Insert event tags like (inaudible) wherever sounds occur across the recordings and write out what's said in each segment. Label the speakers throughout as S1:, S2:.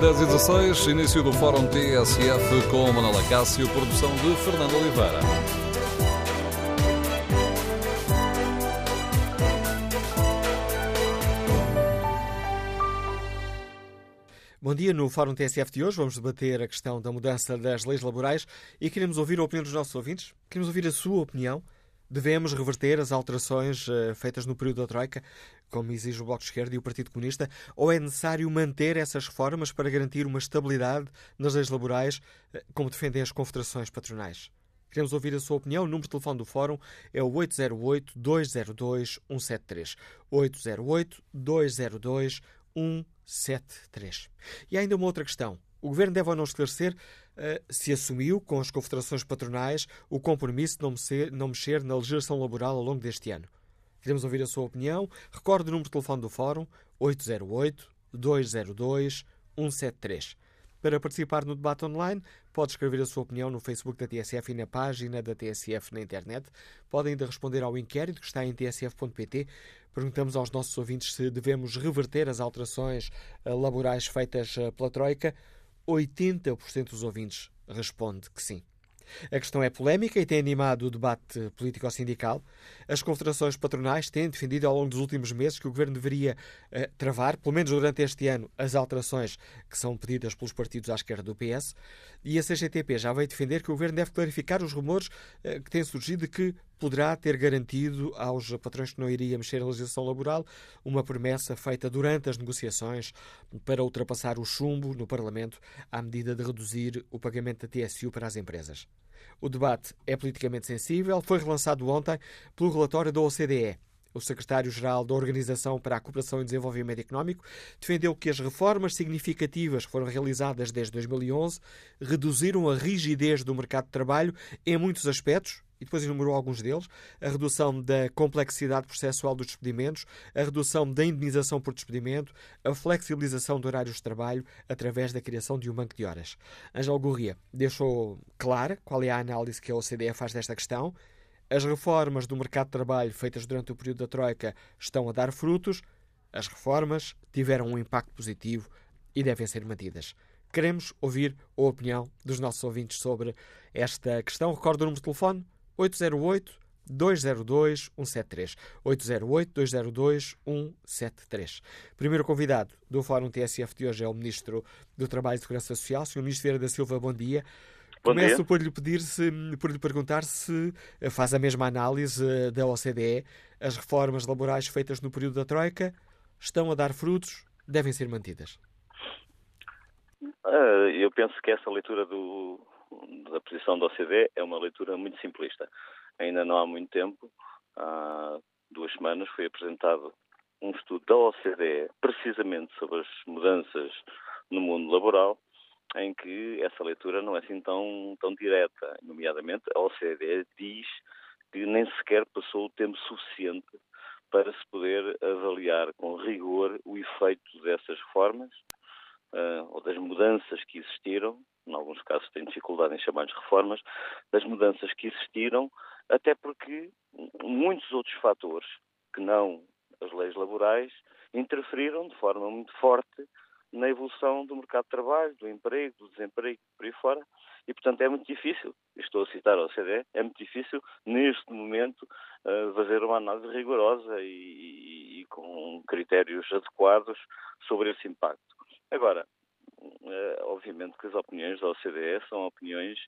S1: 10 e 16, início do Fórum TSF com Manuela Cássio, produção de Fernando Oliveira.
S2: Bom dia. No Fórum TSF de hoje vamos debater a questão da mudança das leis laborais e queremos ouvir a opinião dos nossos ouvintes. Queremos ouvir a sua opinião. Devemos reverter as alterações uh, feitas no período da Troika, como exige o Bloco de Esquerda e o Partido Comunista, ou é necessário manter essas reformas para garantir uma estabilidade nas leis laborais, uh, como defendem as confederações patronais? Queremos ouvir a sua opinião. O número de telefone do Fórum é o 808-202-173. 808-202-173. E ainda uma outra questão. O Governo deve ou não esclarecer uh, se assumiu, com as confederações patronais, o compromisso de não mexer, não mexer na legislação laboral ao longo deste ano. Queremos ouvir a sua opinião. Recorde o número de telefone do Fórum 808-202-173. Para participar no debate online, pode escrever a sua opinião no Facebook da TSF e na página da TSF na internet. Pode ainda responder ao inquérito que está em tsf.pt. Perguntamos aos nossos ouvintes se devemos reverter as alterações eh, laborais feitas eh, pela Troika. 80% dos ouvintes responde que sim. A questão é polémica e tem animado o debate político-sindical. As confederações patronais têm defendido ao longo dos últimos meses que o governo deveria uh, travar, pelo menos durante este ano, as alterações que são pedidas pelos partidos à esquerda do PS. E a CGTP já veio defender que o governo deve clarificar os rumores uh, que têm surgido de que poderá ter garantido aos patrões que não iria mexer a legislação laboral uma promessa feita durante as negociações para ultrapassar o chumbo no Parlamento à medida de reduzir o pagamento da TSU para as empresas. O debate é politicamente sensível, foi relançado ontem pelo relatório da OCDE. O secretário-geral da Organização para a Cooperação e Desenvolvimento Económico defendeu que as reformas significativas que foram realizadas desde 2011 reduziram a rigidez do mercado de trabalho em muitos aspectos, e depois enumerou alguns deles, a redução da complexidade processual dos despedimentos, a redução da indenização por despedimento, a flexibilização de horários de trabalho através da criação de um banco de horas. Angel Gurria deixou clara qual é a análise que a OCDE faz desta questão. As reformas do mercado de trabalho feitas durante o período da Troika estão a dar frutos. As reformas tiveram um impacto positivo e devem ser mantidas. Queremos ouvir a opinião dos nossos ouvintes sobre esta questão. Recordo o número de telefone 808 202 173. 808 202 173. Primeiro convidado do Fórum TSF de hoje é o Ministro do Trabalho e Segurança Social, Sr. Ministro Vieira da Silva. Bom dia.
S3: Bom
S2: Começo
S3: dia.
S2: por lhe pedir se, por lhe perguntar se faz a mesma análise eh, da OCDE. As reformas laborais feitas no período da Troika estão a dar frutos, devem ser mantidas.
S3: Uh, eu penso que essa leitura do, da posição da OCDE é uma leitura muito simplista. Ainda não há muito tempo, há duas semanas, foi apresentado um estudo da OCDE precisamente sobre as mudanças no mundo laboral, em que essa leitura não é assim tão, tão direta. Nomeadamente, a OCDE diz que nem sequer passou o tempo suficiente para se poder avaliar com rigor o efeito dessas reformas uh, ou das mudanças que existiram, em alguns casos tenho dificuldade em chamar-lhes reformas, das mudanças que existiram, até porque muitos outros fatores que não as leis laborais interferiram de forma muito forte na evolução do mercado de trabalho, do emprego, do desemprego, por aí fora. E, portanto, é muito difícil, estou a citar a OCDE, é muito difícil, neste momento, fazer uma análise rigorosa e, e, e com critérios adequados sobre esse impacto. Agora, obviamente que as opiniões da OCDE são opiniões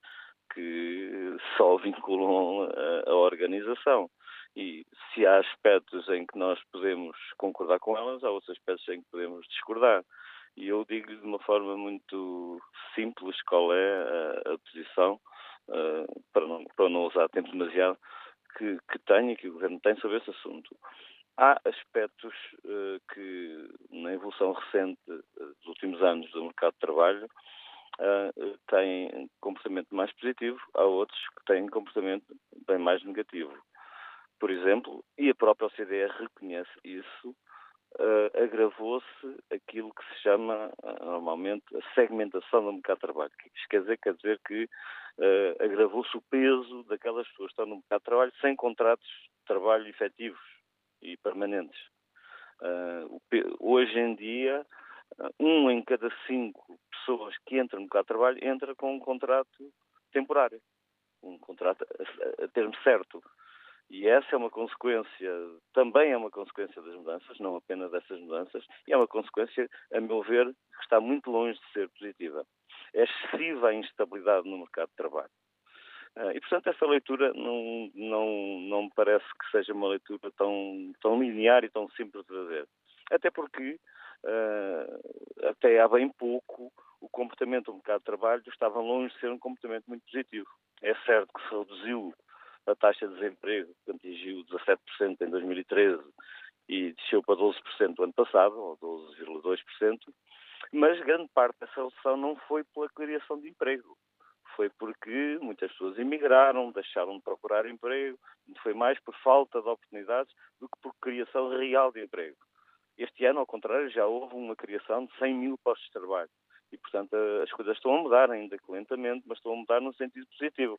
S3: que só vinculam a, a organização. E se há aspectos em que nós podemos concordar com elas, há outros aspectos em que podemos discordar. E eu digo-lhe de uma forma muito simples qual é a, a posição, uh, para, não, para não usar tempo demasiado, que, que tem e que o Governo tem sobre esse assunto. Há aspectos uh, que, na evolução recente uh, dos últimos anos do mercado de trabalho, uh, têm comportamento mais positivo, há outros que têm comportamento bem mais negativo. Por exemplo, e a própria OCDE reconhece isso, uh, agravou-se aquilo que se chama uh, normalmente a segmentação do mercado de trabalho. O que isto quer dizer? Quer dizer que uh, agravou-se o peso daquelas pessoas que estão no mercado de trabalho sem contratos de trabalho efetivos e permanentes. hoje em dia, um em cada cinco pessoas que entram no mercado de trabalho entra com um contrato temporário, um contrato a, a termo certo. E essa é uma consequência, também é uma consequência das mudanças, não apenas dessas mudanças, e é uma consequência, a meu ver, que está muito longe de ser positiva. É excessiva a instabilidade no mercado de trabalho. Uh, e, portanto, essa leitura não, não, não me parece que seja uma leitura tão, tão linear e tão simples de fazer. Até porque, uh, até há bem pouco, o comportamento do mercado de trabalho estava longe de ser um comportamento muito positivo. É certo que se reduziu a taxa de desemprego, que atingiu 17% em 2013 e desceu para 12% no ano passado, ou 12,2%, mas grande parte dessa redução não foi pela criação de emprego. Foi porque muitas pessoas emigraram, deixaram de procurar emprego, foi mais por falta de oportunidades do que por criação real de emprego. Este ano, ao contrário, já houve uma criação de 100 mil postos de trabalho. E, portanto, as coisas estão a mudar, ainda que lentamente, mas estão a mudar no sentido positivo.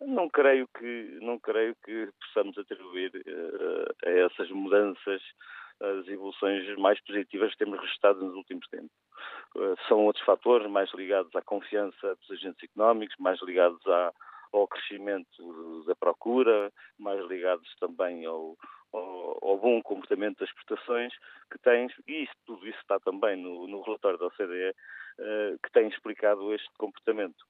S3: Não creio que, não creio que possamos atribuir uh, a essas mudanças as evoluções mais positivas que temos registrado nos últimos tempos. Uh, são outros fatores mais ligados à confiança dos agentes económicos, mais ligados à, ao crescimento da procura, mais ligados também ao, ao, ao, bom comportamento das exportações que tens, e isso, tudo isso está também no, no relatório da OCDE, uh, que tem explicado este comportamento.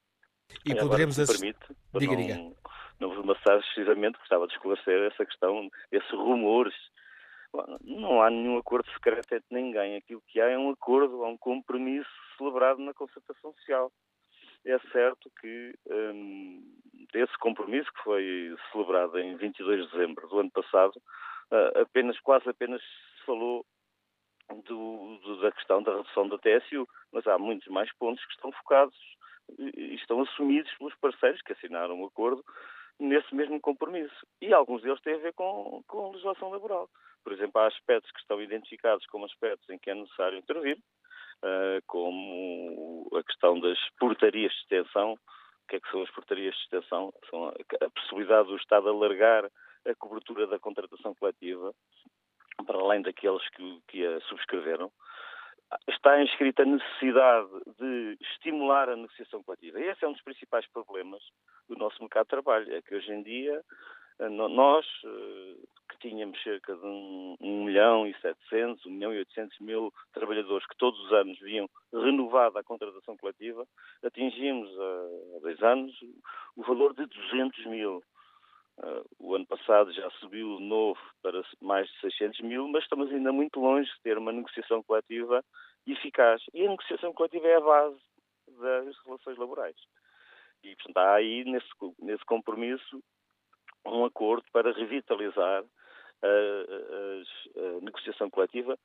S2: E Agora, poderemos
S3: se permite, diga, não, diga. não vos amassar excessivamente, gostava de esclarecer essa questão, esses rumores. Não há nenhum acordo secreto entre ninguém. Aquilo que há é um acordo, há um compromisso celebrado na concertação social. É certo que hum, esse compromisso, que foi celebrado em 22 de dezembro do ano passado, uh, apenas, quase apenas se falou do, do, da questão da redução da TSU, mas há muitos mais pontos que estão focados e estão assumidos pelos parceiros que assinaram o acordo nesse mesmo compromisso. E alguns deles têm a ver com, com a legislação laboral. Por exemplo, há aspectos que estão identificados como aspectos em que é necessário intervir, uh, como a questão das portarias de extensão. O que é que são as portarias de extensão? São a, possibilidade do Estado alargar a cobertura da contratação coletiva para além daqueles que, que a subscreveram está inscrita a necessidade de estimular a negociação coletiva. E esse é um dos principais problemas do nosso mercado de trabalho. É que hoje em dia eh, nós, eh, que tínhamos cerca de 1 milhão e 700, 1 milhão e 800 mil trabalhadores que todos os anos viam renovada a contratação coletiva, atingimos há dois anos o valor de 200 mil. O ano passado já subiu de novo para mais de 600 mil, mas estamos ainda muito longe de ter uma negociação coletiva eficaz. E a negociação coletiva é a base das relações laborais. E, portanto, há aí, nesse, nesse compromisso, um acordo para revitalizar a, a, a negociação coletiva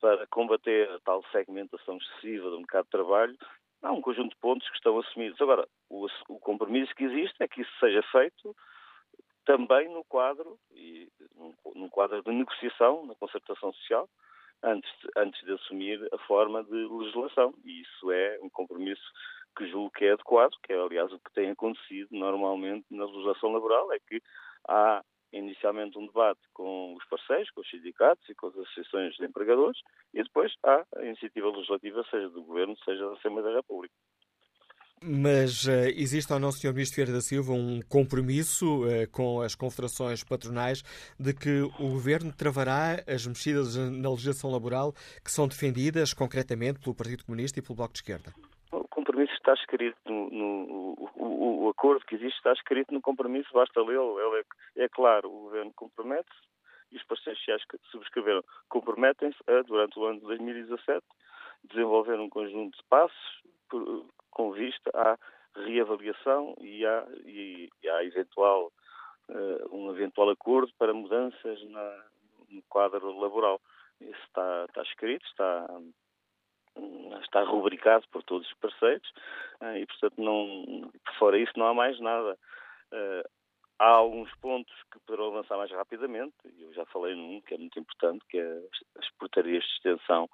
S3: para combater a tal segmentação excessiva do mercado de trabalho há um conjunto de pontos que estão assumidos. Agora, o, o, compromisso que existe é que isso seja feito também no quadro, e, quadro de negociação, na concertação social, antes de, antes de assumir a forma de legislação. E isso é um compromisso que julgo que é adequado, que é, aliás, o que tem acontecido normalmente na legislação laboral, é que há inicialmente um debate com os parceiros, com os sindicatos e com as associações de empregadores, e depois há a iniciativa legislativa, seja do Governo, seja da Assembleia da República.
S2: Mas uh, existe ou não, Sr. Ministro Vieira da Silva, um compromisso uh, com as confederações patronais de que o Governo travará as mexidas na legislação laboral que são defendidas concretamente pelo Partido Comunista e pelo Bloco de Esquerda?
S3: Está escrito no, no o, o, acordo que existe está escrito no compromisso, basta lê-lo. É, é claro, o Governo compromete-se e os parceiros sociais que subscreveram comprometem-se a, durante o ano de 2017, desenvolver um conjunto de passos com vista à reavaliação e à, e, e à eventual, uh, um eventual acordo para mudanças na, no quadro laboral. Isso está, está escrito, está, está rubricado por todos os parceiros uh, e, portanto, não, fora isso não há mais nada. Uh, há alguns pontos que poderão avançar mais rapidamente, eu já falei num que é muito importante, que é as portarias de extensão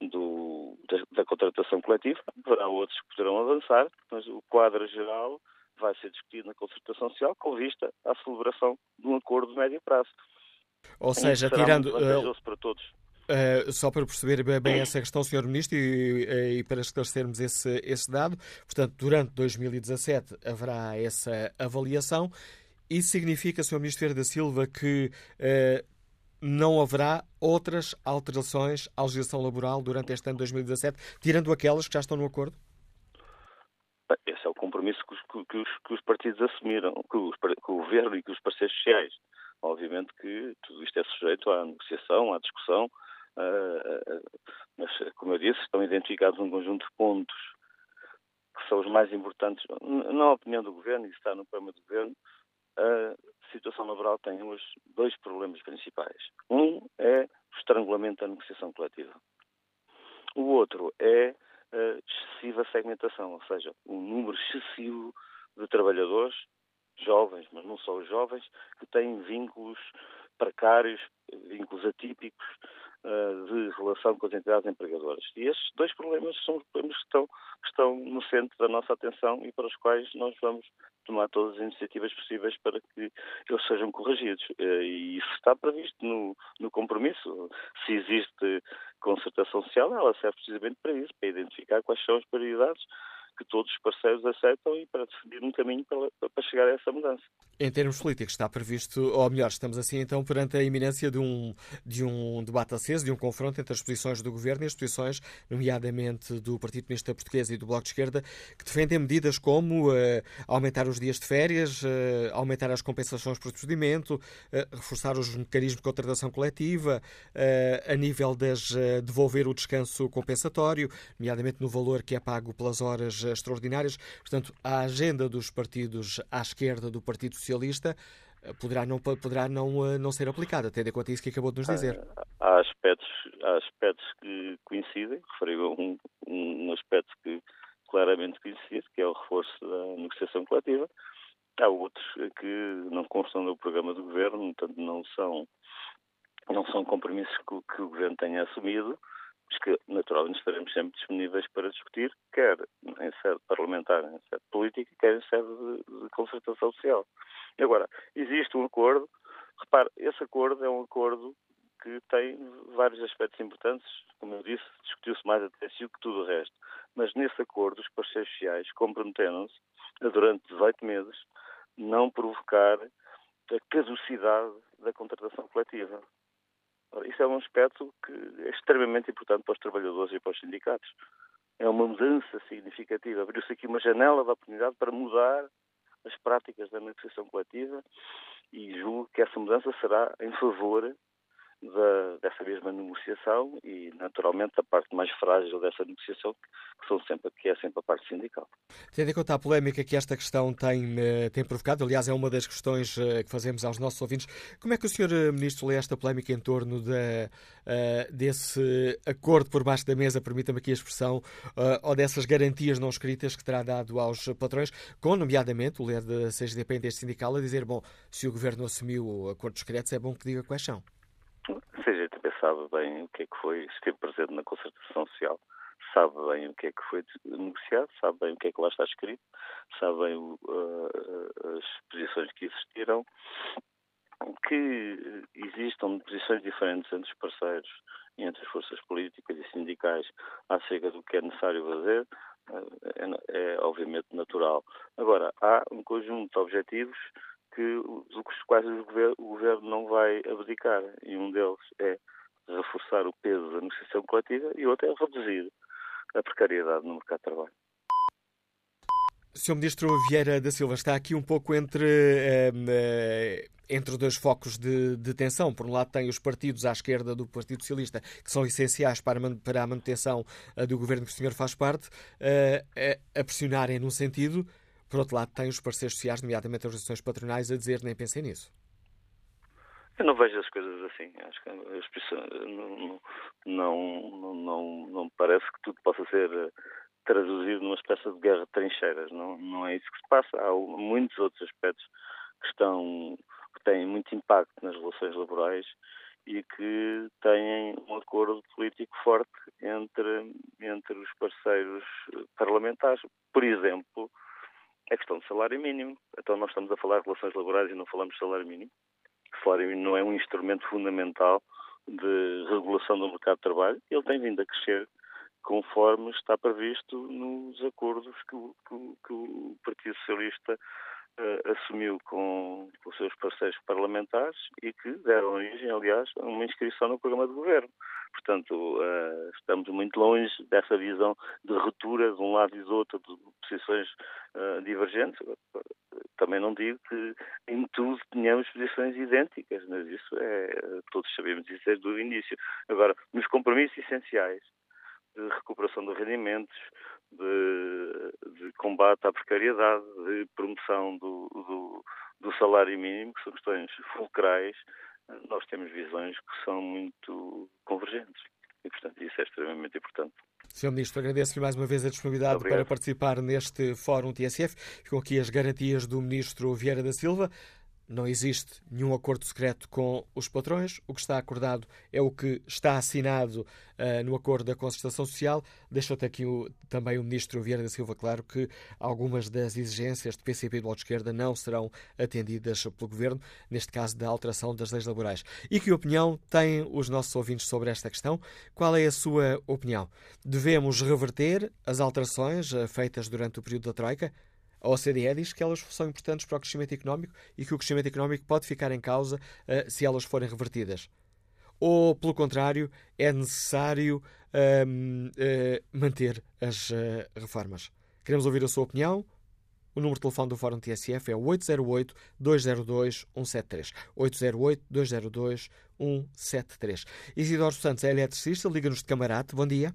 S3: do, da, da, contratação coletiva. Haverá outros que poderão avançar, mas o quadro geral vai ser discutido na concertação social com vista à celebração de um acordo de médio prazo.
S2: Ou seja, tirando.
S3: Uh, para todos.
S2: Uh, só para perceber bem essa questão, Sr. Ministro, e, e, para esclarecermos esse, esse dado, portanto, durante 2017 haverá essa avaliação. Isso significa, Sr. Ministro Vieira da Silva, que uh, não haverá outras alterações à legislação laboral durante este ano de 2017, tirando aquelas que já estão no acordo?
S3: Esse é o compromisso que os, que os, que os partidos assumiram, que, os, que, o governo e que os parceiros sociais. Obviamente que tudo isto é sujeito à negociação, à discussão, mas, como eu disse, estão identificados um conjunto de pontos que são os mais importantes, na opinião do governo, e está no programa do governo, a situação laboral tem hoje dois problemas principais. Um é o estrangulamento da negociação coletiva. O outro é a excessiva segmentação, ou seja, um número excessivo de trabalhadores, jovens, mas não só os jovens, que têm vínculos precários, vínculos atípicos de relação com as entidades empregadoras. E estes dois problemas são problemas que estão, que estão no centro da nossa atenção e para os quais nós vamos tomar todas as iniciativas possíveis para que eles sejam corrigidos. Uh, e isso está previsto no, no compromisso. Se existe concertação social, ela serve precisamente para isso, para identificar quais são as prioridades que todos os parceiros aceitam e para definir um caminho para, para chegar a essa mudança.
S2: Em termos políticos, está previsto, ou melhor, estamos assim então perante a iminência de um, de um debate aceso, de um confronto entre as posições do Governo e as posições, nomeadamente do Partido Comunista Português e do Bloco de Esquerda, que defendem medidas como uh, aumentar os dias de férias, uh, aumentar as compensações por procedimento, uh, reforçar os mecanismos de contratação coletiva, a nível das devolver o descanso compensatório, nomeadamente no valor que é pago pelas horas extraordinárias. Portanto, a agenda dos partidos à esquerda do Partido Socialista eh, poderá não, poderá não, eh, não ser aplicada, tendo em conta isso que acabou de nos dizer.
S3: Há aspectos, há aspectos que coincidem, referiu um, um aspecto que claramente coincide, que é o reforço da negociação coletiva. Há outros que não constam no programa do governo, portanto não são, não são compromissos que, que o governo tenha assumido, mas que naturalmente estaremos sempre disponíveis para discutir, quer em sede parlamentar, em sede política, quer em sede de, de concertação social. Agora, existe um acordo, repare, esse acordo é um acordo que tem vários aspectos importantes, como eu disse, discutiu-se mais até si que tudo o resto. Mas nesse acordo, os parceiros sociais comprometeram-se a, durante 18 meses, não provocar a caducidade da contratação coletiva. Isso é um aspecto que é extremamente importante para os trabalhadores e para os sindicatos. É uma mudança significativa. Abriu-se aqui uma janela de oportunidade para mudar as práticas da negociação coletiva e julgo que essa mudança será em favor da, dessa mesma negociação e, naturalmente, a parte mais frágil dessa negociação, que, são sempre, que é sempre a parte sindical.
S2: Tendo em conta a polémica que esta questão tem, eh, tem provocado, aliás, é uma das questões eh, que fazemos aos nossos ouvintes, como é que o Sr. Eh, Ministro lê esta polémica em torno de, desse acordo por baixo da mesa, permita-me aqui a expressão, ou dessas garantias não escritas que terá dado aos patrões, com, nomeadamente, o líder da CGDP deste sindical a dizer, bom, se o Governo assumiu acordos secretos, é bom que diga quais são.
S3: A CGTP sabe bem o que é que foi, esteve presente na concertação social, sabe bem o que é que foi negociado, sabe bem o que é que lá está escrito, sabe bem uh, as posições que existiram, que existam posições diferentes entre os parceiros e entre as forças políticas e sindicais acerca do que é necessário fazer, é, é obviamente natural. Agora, há um conjunto de objetivos que, dos quais o governo, não vai abdicar. E um deles é reforçar o peso da negociação coletiva e o outro é reduzir a precariedade no mercado de trabalho.
S2: Sr. Ministro Vieira da Silva está aqui um pouco entre, eh, eh, entre dois focos de, de, tensão. Por um lado, tem os partidos à esquerda do Partido Socialista, que são essenciais para, para a manutenção eh, do governo que o senhor faz parte, a pressionarem num sentido por outro lado, tem os parceiros sociais, nomeadamente as organizações patronais, a dizer nem pensem nisso.
S3: Eu não vejo as coisas assim. Acho que não, não, não, não, não parece que tudo possa ser eh, traduzido numa espécie de guerra de trincheiras. Não, não é isso que se passa. Há muitos outros aspectos que estão que têm muito impacto nas relações laborais e que têm um acordo político forte entre, entre os parceiros parlamentares. Por exemplo, é questão de salário mínimo. Então nós estamos a falar de relações laborais e não falamos de salário mínimo. O salário mínimo não é um instrumento fundamental de regulação do mercado de trabalho, ele tem vindo a crescer conforme está previsto nos acordos que o, que, que o Partido Socialista uh, assumiu com, os seus parceiros parlamentares e que deram origem, aliás, a uma inscrição no programa de governo. Portanto, uh, estamos muito longe dessa visão de ruptura de um lado e do outro, de posições uh, divergentes. Também não digo que em tudo tenhamos posições idênticas, mas isso é, todos sabemos isso desde o início. Agora, nos compromissos essenciais, de recuperação de rendimentos, de, de combate à precariedade, de promoção do, do, do, salário mínimo, que são questões fulcrais, nós temos visões que são muito convergentes. E, portanto, isso é extremamente importante.
S2: Sr. Ministro, agradeço-lhe mais uma vez a disponibilidade Obrigado. para participar neste Fórum TSF. Ficam aqui as garantias do Ministro Vieira da Silva. Não existe nenhum acordo secreto com os patrões. O que está acordado é o que está assinado uh, no acordo da concertação social. Deixou até aqui o, também o ministro Vieira da Silva claro que algumas das exigências de PCP e do Bloco de Esquerda não serão atendidas pelo governo, neste caso da alteração das leis laborais. E que opinião têm os nossos ouvintes sobre esta questão? Qual é a sua opinião? Devemos reverter as alterações uh, feitas durante o período da Troika? A OCDE diz que elas são importantes para o crescimento económico e que o crescimento económico pode ficar em causa uh, se elas forem revertidas. Ou, pelo contrário, é necessário uh, uh, manter as eh, reformas. Queremos ouvir a sua opinião. O número de telefone do Fórum TSF é 808-202-173. 808-202-173. Isidoro Santos é eletricista, liga-nos de Camarate. Bom dia.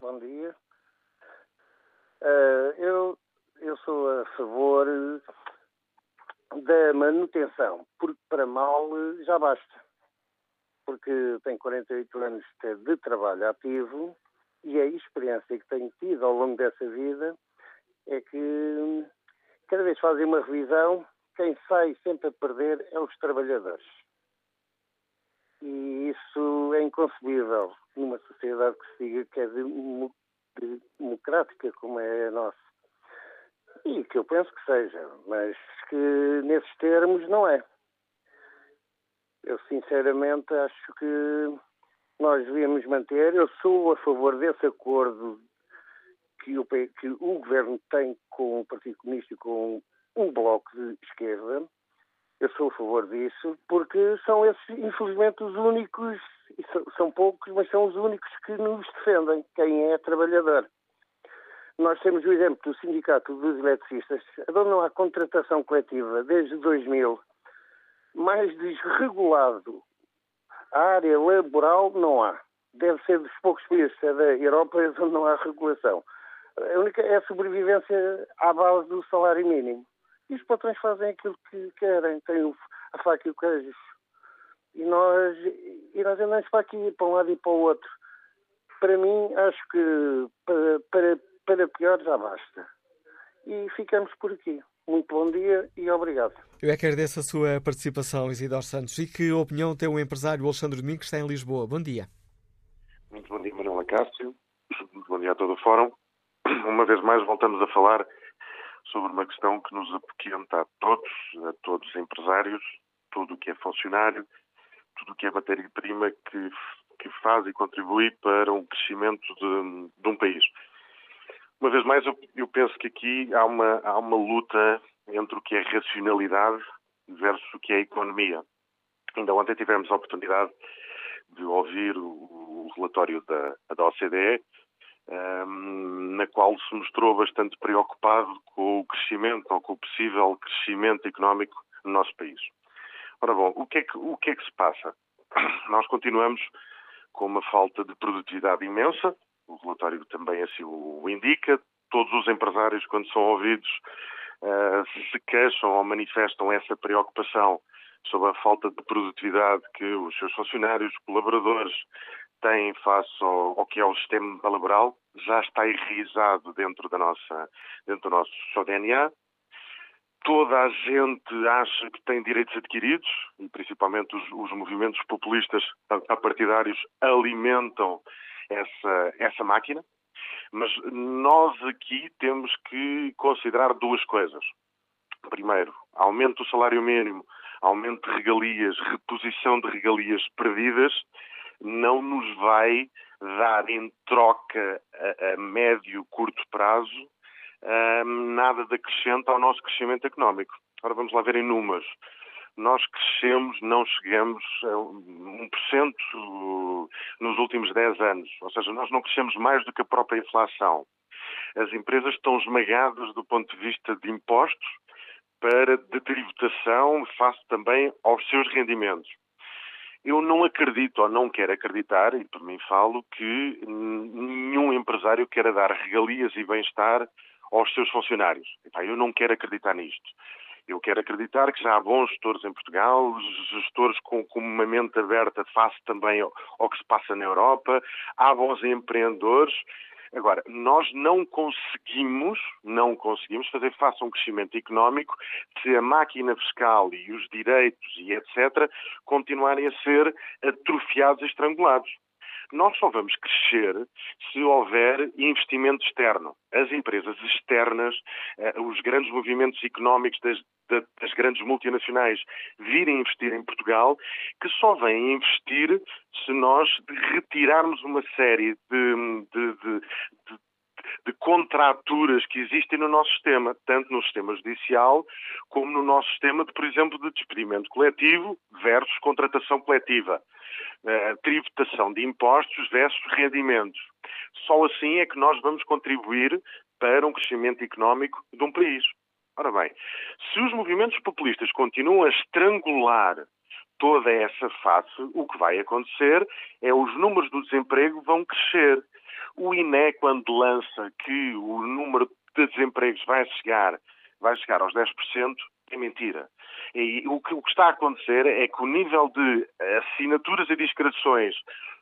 S4: Bom dia. Uh, eu eu sou a favor da manutenção, porque para mal já basta. Porque tenho 48 anos de trabalho ativo e a experiência que tenho tido ao longo dessa vida é que cada vez fazem uma revisão, quem sai sempre a perder é os trabalhadores. E isso é inconcebível numa sociedade que se diga que é democrática como é a nossa. E que eu penso que seja, mas que nesses termos não é. Eu sinceramente acho que nós devíamos manter. Eu sou a favor desse acordo que o, que o governo tem com o Partido Comunista e com um bloco de esquerda. Eu sou a favor disso, porque são esses, infelizmente, os únicos, são poucos, mas são os únicos que nos defendem, quem é trabalhador. Nós temos o exemplo do Sindicato dos Eletricistas, onde não há contratação coletiva desde 2000, mais desregulado a área laboral não há. Deve ser dos poucos países da Europa (laughs) onde não há regulação. A única é a sobrevivência à base do salário mínimo. E os patrões fazem aquilo que querem, têm a faca e o queijo. E nós, e nós andamos para aqui, para um lado e para o outro. Para mim, acho que para, para para pior já basta. E ficamos por aqui. Muito bom dia e obrigado.
S2: Eu é que agradeço a sua participação, Isidoro Santos. E que opinião tem o empresário Alexandre Domingos, que está em Lisboa? Bom dia.
S5: Muito bom dia, Manuela Cássio. Muito bom dia a todo o Fórum. Uma vez mais voltamos a falar sobre uma questão que nos apoquenta a todos, a todos os empresários, tudo o que é funcionário, tudo o que é matéria-prima que, que faz e contribui para o crescimento de, de um país. Uma vez mais, eu, eu penso que aqui há uma, há uma luta entre o que é racionalidade versus o que é economia. Ainda ontem tivemos a oportunidade de ouvir o, o relatório da, da OCDE, um, na qual se mostrou bastante preocupado com o crescimento ou com o possível crescimento económico no nosso país. Ora bom, o que é que, o que, é que se passa? Nós continuamos com uma falta de produtividade imensa, o relatório também assim o indica. Todos os empresários, quando são ouvidos, uh, se queixam ou manifestam essa preocupação sobre a falta de produtividade que os seus funcionários, colaboradores, têm face ao, ao, que é o sistema laboral, já está enraizado dentro, da nossa, dentro do nosso DNA. Toda a gente acha que tem direitos adquiridos, e principalmente os, os movimentos populistas apartidários alimentam essa, essa máquina, mas nós aqui temos que considerar duas coisas. Primeiro, aumento do salário mínimo aumento de regalias, reposição de regalias perdidas, não nos vai dar em troca a, a médio, curto prazo um, nada de acrescente ao nosso crescimento económico. Ora, vamos lá ver em números. Nós crescemos, não chegamos a 1% nos últimos 10 anos. Ou seja, nós não crescemos mais do que a própria inflação. As empresas estão esmagadas do ponto de vista de impostos para de tributação face também aos seus rendimentos. Eu não acredito ou não quero acreditar, e por mim falo, que nenhum empresário queira dar regalias e bem-estar aos seus funcionários. eu não quero acreditar nisto. Eu quero acreditar que já há bons gestores em Portugal, gestores com, com uma mente aberta face também ao, ao que se passa na Europa, há bons empreendedores. Agora, nós não conseguimos, não conseguimos fazer face a um crescimento económico se a máquina fiscal e os direitos e etc. continuarem a ser atrofiados e estrangulados. Nós só vamos crescer se houver investimento externo. As empresas externas, eh, os grandes movimentos económicos das, das grandes multinacionais virem investir em Portugal, que só vêm investir se nós retirarmos uma série de, de, de, de contraturas que existem no nosso sistema, tanto no sistema judicial como no nosso sistema de, por exemplo, de despedimento coletivo versus contratação coletiva uh, tributação de impostos versus rendimentos. Só assim é que nós vamos contribuir para um crescimento económico de um país. Ora bem, se os movimentos populistas continuam a estrangular toda essa face, o que vai acontecer é os números do desemprego vão crescer. O INE, quando lança que o número de desempregos vai chegar, vai chegar aos 10%, é mentira. E o que, o que está a acontecer é que o nível de assinaturas e discreções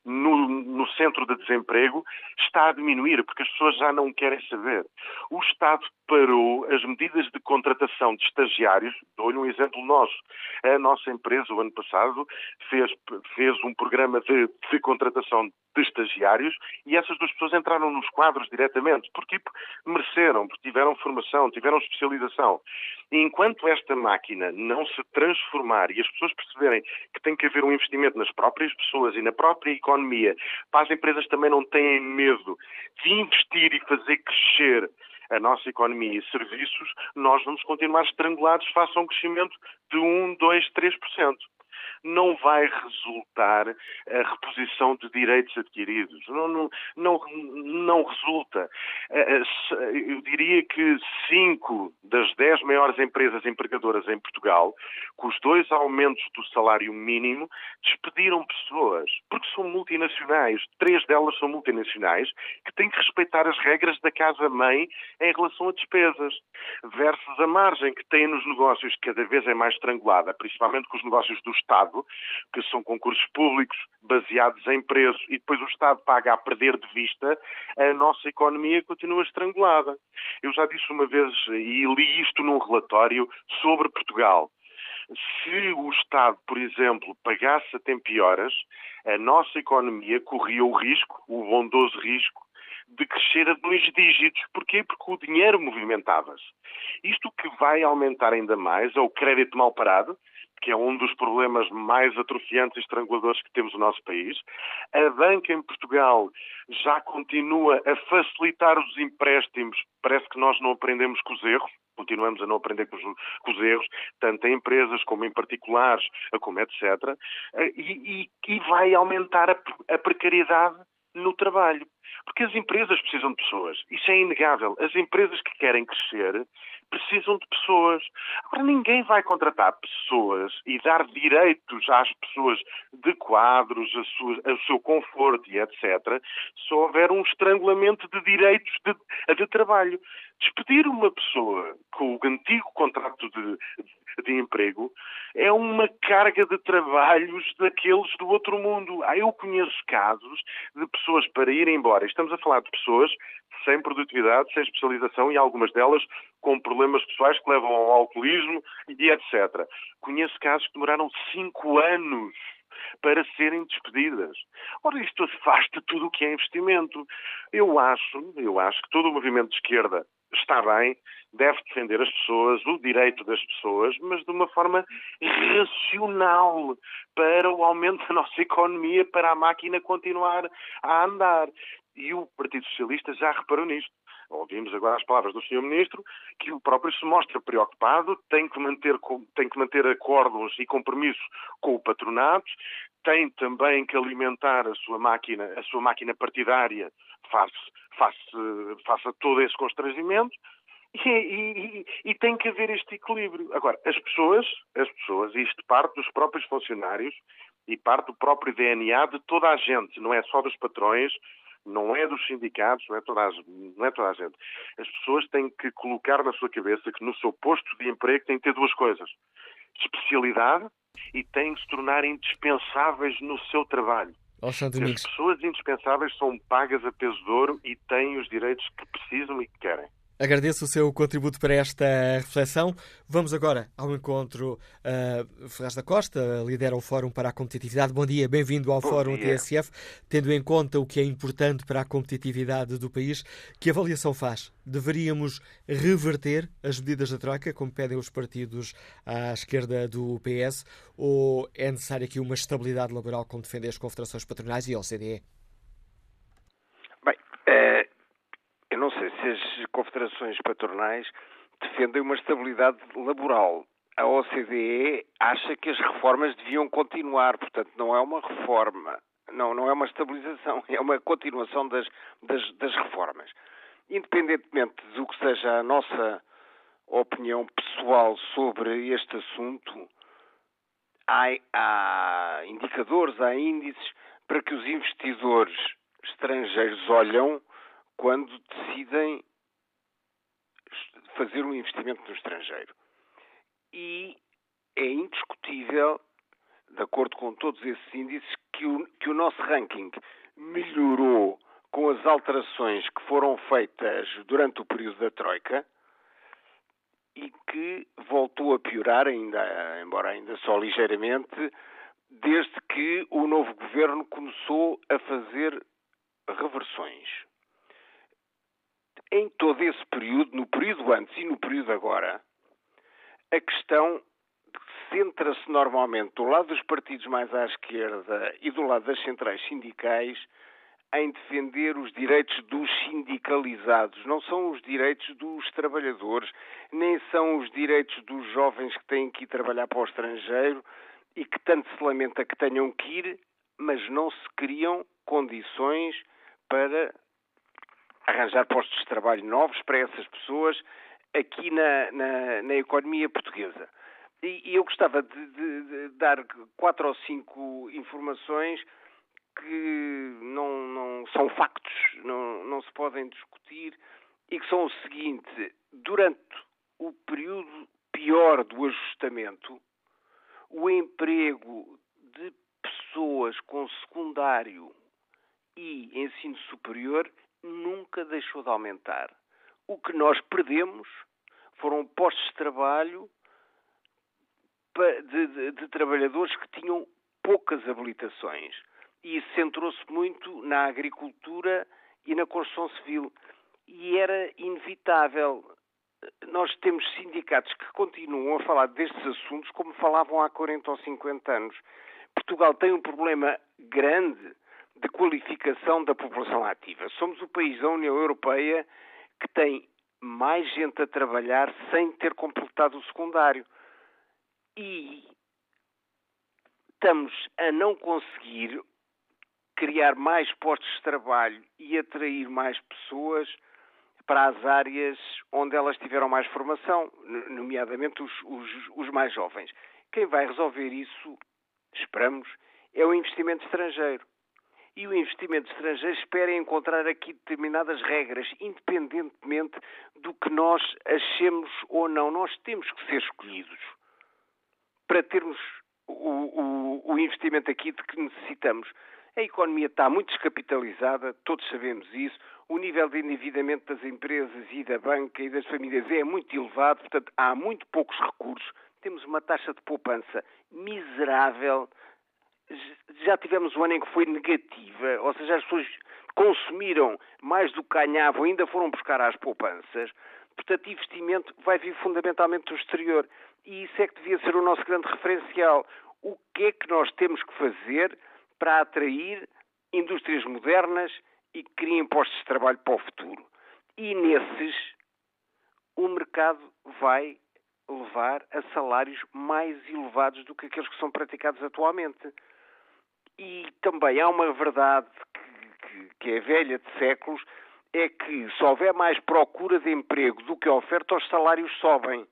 S5: no, no, centro de desemprego está a diminuir, porque as pessoas já não querem saber. O Estado parou as medidas de contratação de estagiários. Dou-lhe um exemplo nosso. A nossa empresa, o ano passado, fez, fez um programa de, de contratação de estagiários e essas duas pessoas entraram nos quadros diretamente. Porque mereceram, porque tiveram formação, tiveram especialização. E enquanto esta máquina não se transformar e as pessoas perceberem que tem que haver um investimento nas próprias pessoas e na própria economia, para as empresas também não têm medo de investir e fazer crescer a nossa economia e serviços, nós vamos continuar estrangulados face a um crescimento de 1, 2, 3% não vai resultar a reposição de direitos adquiridos. Não, não, não, não resulta. Eh, eh, eu diria que cinco das dez maiores empresas empregadoras em Portugal, com os dois aumentos do salário mínimo, despediram pessoas, porque são multinacionais. Três delas são multinacionais que têm que respeitar as regras da casa-mãe em relação a despesas, versus a margem que têm nos negócios, que cada vez é mais estrangulada, principalmente com os negócios do Estado que são concursos públicos baseados em preço e depois o Estado paga a perder de vista, a nossa economia continua estrangulada. Eu já disse uma vez e li isto num relatório sobre Portugal. Se o Estado, por exemplo, pagasse a tempo e horas, a nossa economia corria o risco, o bondoso risco, de crescer a dois dígitos. Porquê? Porque o dinheiro movimentava-se. Isto que vai aumentar ainda mais é o crédito mal parado, que é um dos problemas mais atrofiantes e estranguladores que temos no nosso país. A banca em Portugal já continua a facilitar os empréstimos. Parece que nós não aprendemos com os erros. Continuamos a não aprender com os, com os erros, tanto em empresas como em particulares, como etc. E, e, e vai aumentar a, a precariedade no trabalho. Porque as empresas precisam de pessoas. Isso é inegável. As empresas que querem crescer precisam de pessoas. Agora, ninguém vai contratar pessoas e dar direitos às pessoas de quadros, a sua, ao seu conforto e etc., se houver um estrangulamento de direitos de, de trabalho. Despedir uma pessoa com o antigo contrato de, de emprego é uma carga de trabalhos daqueles do outro mundo. Ah, eu conheço casos de pessoas para ir embora. Estamos a falar de pessoas sem produtividade, sem especialização e algumas delas com problemas pessoais que levam ao alcoolismo e etc. Conheço casos que demoraram cinco anos para serem despedidas. Ora, isto afasta tudo o que é investimento. Eu acho, eu acho que todo o movimento de esquerda está bem, deve defender as pessoas, o direito das pessoas, mas de uma forma racional para o aumento da nossa economia, para a máquina continuar a andar. E o Partido Socialista já reparou nisto. Ouvimos agora as palavras do Sr. Ministro, que o próprio se mostra preocupado, tem que manter, tem que manter acordos e compromissos com o patronato, tem também que alimentar a sua máquina, a sua máquina partidária face, face, face a todo esse constrangimento e, e, e, tem que haver este equilíbrio. Agora, as pessoas, as pessoas, isto parte dos próprios funcionários e parte do próprio DNA de toda a gente, não é só dos patrões, não é dos sindicatos, não é, toda a, não é toda a gente. As pessoas têm que colocar na sua cabeça que no seu posto de emprego tem que ter duas coisas: especialidade e têm que se tornar indispensáveis no seu trabalho.
S2: As
S5: pessoas indispensáveis são pagas a peso de ouro e têm os direitos que precisam e que querem.
S2: Agradeço o seu contributo para esta reflexão. Vamos agora ao encontro. Uh, Ferraz da Costa lidera o Fórum para a Competitividade. Bom dia, bem-vindo ao Bom Fórum dia. TSF. Tendo em conta o que é importante para a competitividade do país, que avaliação faz? Deveríamos reverter as medidas da Troika, como pedem os partidos à esquerda do PS, ou é necessária aqui uma estabilidade laboral, como defendem as confederações patronais e a OCDE?
S6: Bem, é eu não sei se as confederações patronais defendem uma estabilidade laboral. A OCDE acha que as reformas deviam continuar, portanto, não é uma reforma, não, não é uma estabilização, (laughs) é uma continuação das, das, das reformas. Independentemente do que seja a nossa opinião pessoal sobre este assunto, há, há indicadores, há índices para que os investidores estrangeiros olham quando decidem fazer um investimento no estrangeiro. E é indiscutível, de acordo com todos esses índices, que o, que o nosso ranking melhorou com as alterações que foram feitas durante o período da Troika e que voltou a piorar, ainda, embora ainda só ligeiramente, desde que o novo governo começou a fazer reversões em todo esse período, no período antes e no período agora, a questão centra-se normalmente do lado dos partidos mais à esquerda e do lado das centrais sindicais em defender os direitos dos sindicalizados. Não são os direitos dos trabalhadores, nem são os direitos dos jovens que têm que ir trabalhar para o estrangeiro e que tanto se lamenta que tenham que ir, mas não se criam condições para arranjar postos de trabalho novos para essas pessoas aqui na, na, na economia portuguesa. E, e eu gostava de, de, de, dar quatro ou cinco informações que não, não são factos, não, não se podem discutir e que são o seguinte: durante o período pior do ajustamento, o emprego de pessoas com secundário e ensino superior nunca deixou de aumentar. O que nós perdemos foram postos de trabalho de, de, de trabalhadores que tinham poucas habilitações. E isso centrou-se muito na agricultura e na construção civil. E era inevitável. Nós temos sindicatos que continuam a falar destes assuntos como falavam há 40 ou 50 anos. Portugal tem um problema grande de qualificação da população ativa. Somos o país da União Europeia que tem mais gente a trabalhar sem ter completado o secundário. E estamos a não conseguir criar mais postos de trabalho e atrair mais pessoas para as áreas onde elas tiveram mais formação, nomeadamente os, os, os mais jovens. Quem vai resolver isso, esperamos, é o investimento estrangeiro e o investimento estrangeiro espera encontrar aqui determinadas regras, independentemente do que nós achemos ou não. Nós temos que ser escolhidos para termos o, o, o investimento aqui de que necessitamos. A economia está muito descapitalizada, todos sabemos isso. O nível de endividamento das empresas e da banca e das famílias é muito elevado, portanto, há muito poucos recursos. Temos uma taxa de poupança miserável já tivemos um ano em que foi negativa, ou seja, as pessoas consumiram mais do que ganhavam, ainda foram buscar às poupanças. Portanto, investimento vai vir fundamentalmente do exterior. E isso é que devia ser o nosso grande referencial. O que é que nós temos que fazer para atrair indústrias modernas e que criem postos de trabalho para o futuro? E nesses, o mercado vai levar a salários mais elevados do que aqueles que são praticados atualmente. E também há uma verdade que, que, é velha de séculos, é que se houver mais procura de emprego do que oferta, os salários sobem.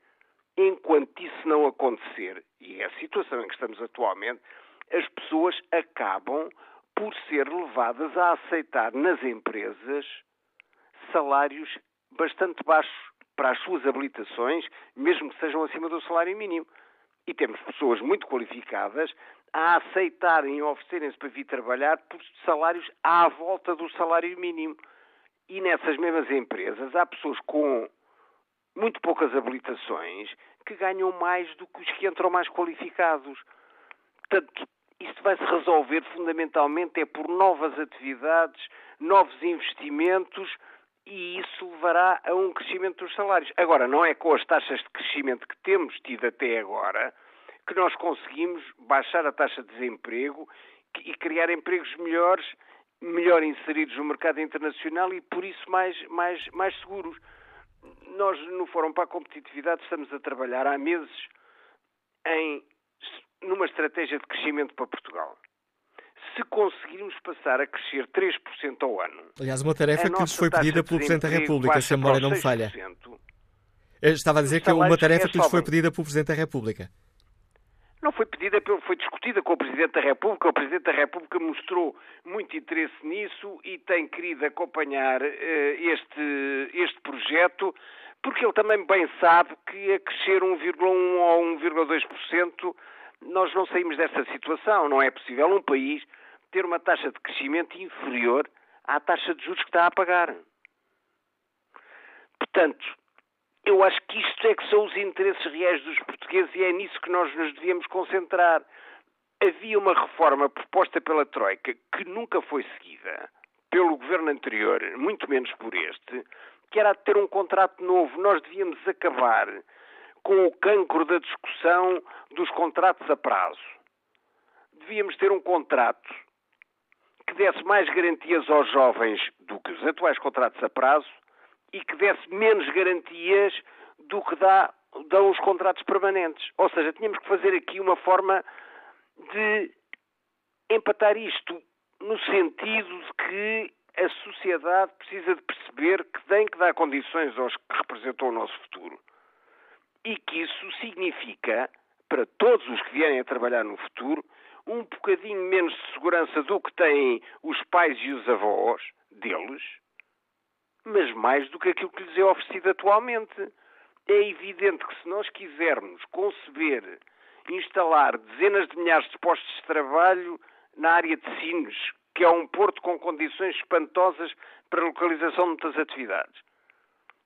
S6: Enquanto isso não acontecer, e é a situação em que estamos atualmente, as pessoas acabam por ser levadas a aceitar nas empresas salários bastante baixos para as suas habilitações, mesmo que sejam acima do salário mínimo. E temos pessoas muito qualificadas a aceitarem e oferecerem-se para vir trabalhar por salários à volta do salário mínimo. E nessas mesmas empresas há pessoas com muito poucas habilitações que ganham mais do que os que entram mais qualificados. Portanto, isto vai se resolver fundamentalmente é por novas atividades, novos investimentos e isso levará a um crescimento dos salários. Agora, não é com as taxas de crescimento que temos tido até agora que nós conseguimos baixar a taxa de desemprego e criar empregos melhores melhor inseridos no mercado internacional e, por isso, mais, mais, mais seguros. Nós, no Fórum para a Competitividade, estamos a trabalhar há meses em, numa estratégia de crescimento para Portugal. Se conseguirmos passar a crescer 3% ao ano.
S2: Aliás, uma tarefa que lhes foi pedida pelo Presidente da República, se a memória não me falha. Eu estava a dizer que uma tarefa que lhes foi pedida pelo Presidente da República
S6: não foi pedida, foi discutida com o Presidente da República. O Presidente da República mostrou muito interesse nisso e tem querido acompanhar uh, este, este projeto, porque ele também bem sabe que a crescer 1,1% ou 1,2% nós não saímos desta situação. Não é possível um país ter uma taxa de crescimento inferior à taxa de juros que está a pagar. Portanto, eu acho que isto é que são os interesses reais dos portugueses e é nisso que nós nos devíamos concentrar. Havia uma reforma proposta pela Troika que nunca foi seguida pelo governo anterior, muito menos por este, que era ter um contrato novo. Nós devíamos acabar com o cancro da discussão dos contratos a prazo. Devíamos ter um contrato que desse mais garantias aos jovens do que os atuais contratos a prazo e que desse menos garantias do que dá, dão os contratos permanentes. Ou seja, tínhamos que fazer aqui uma forma de empatar isto no sentido de que a sociedade precisa de perceber que tem que dar condições aos que representam o nosso futuro. E que isso significa, para todos os que vierem a trabalhar no futuro, um bocadinho menos de segurança do que têm os pais e os avós deles, mas mais do que aquilo que lhes é oferecido atualmente. É evidente que se nós quisermos conceber, instalar dezenas de milhares de postos de trabalho na área de Sines, que é um porto com condições espantosas para a localização de muitas atividades,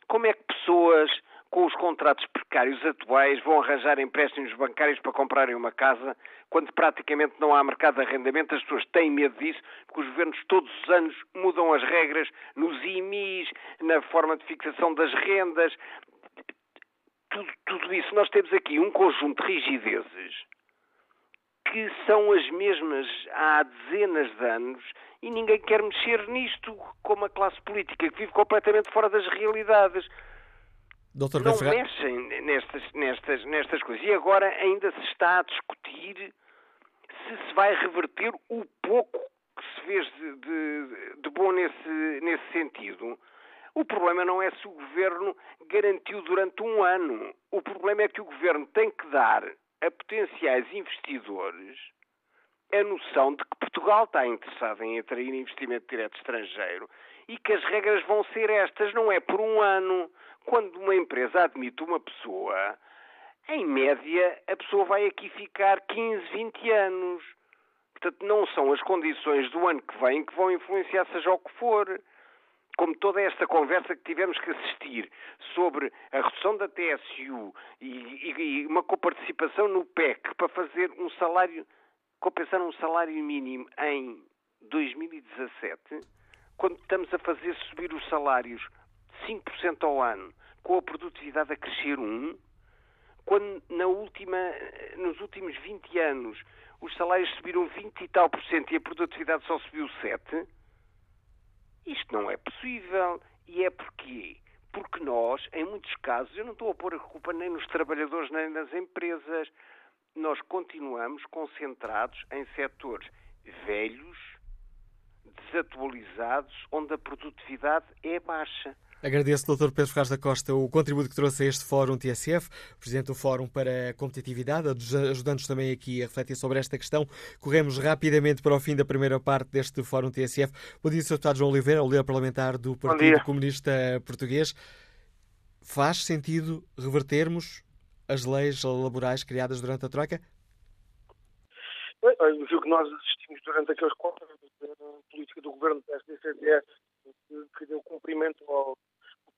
S6: como é que pessoas com os contratos precários atuais vão arranjar empréstimos bancários para comprarem uma casa, quando praticamente não há mercado de arrendamento, as pessoas têm medo disso, porque os governos todos os anos mudam as regras nos IMIs, na forma de fixação das rendas, tudo, tudo isso. Nós temos aqui um conjunto de rigidezes que são as mesmas há dezenas de anos e ninguém quer mexer nisto, como a classe política que vive completamente fora das realidades. Não mexem nestas, nestas, nestas coisas. E agora ainda se está a discutir se se vai reverter o pouco que se fez de, de, de bom nesse, nesse sentido. O problema não é se o governo garantiu durante um ano. O problema é que o governo tem que dar a potenciais investidores a noção de que Portugal está interessado em atrair investimento direto estrangeiro e que as regras vão ser estas, não é por um ano. Quando uma empresa admite uma pessoa, em média, a pessoa vai aqui ficar 15, 20 anos. Portanto, não são as condições do ano que vem que vão influenciar seja o que for. Como toda esta conversa que tivemos que assistir sobre a redução da TSU e, e, e uma coparticipação no PEC para fazer um salário compensar um salário mínimo em 2017, quando estamos a fazer subir os salários 5% ao ano, com a produtividade a crescer 1%, quando na última, nos últimos 20 anos os salários subiram 20 e tal por cento e a produtividade só subiu 7%, isto não é possível. E é porquê? Porque nós, em muitos casos, eu não estou a pôr a culpa nem nos trabalhadores nem nas empresas, nós continuamos concentrados em setores velhos, desatualizados, onde a produtividade é baixa.
S2: Agradeço, Dr. Pedro Ferraz da Costa, o contributo que trouxe a este Fórum TSF, Presidente do Fórum para a Competitividade, ajudando-nos também aqui a refletir sobre esta questão. Corremos rapidamente para o fim da primeira parte deste Fórum TSF. Bom dia, Sr. Deputado João Oliveira, o líder parlamentar do Partido Comunista Português. Faz sentido revertermos as leis laborais criadas durante a Troika?
S7: O que nós assistimos durante aqueles quatro anos da política do governo da SDCDS, que deu cumprimento ao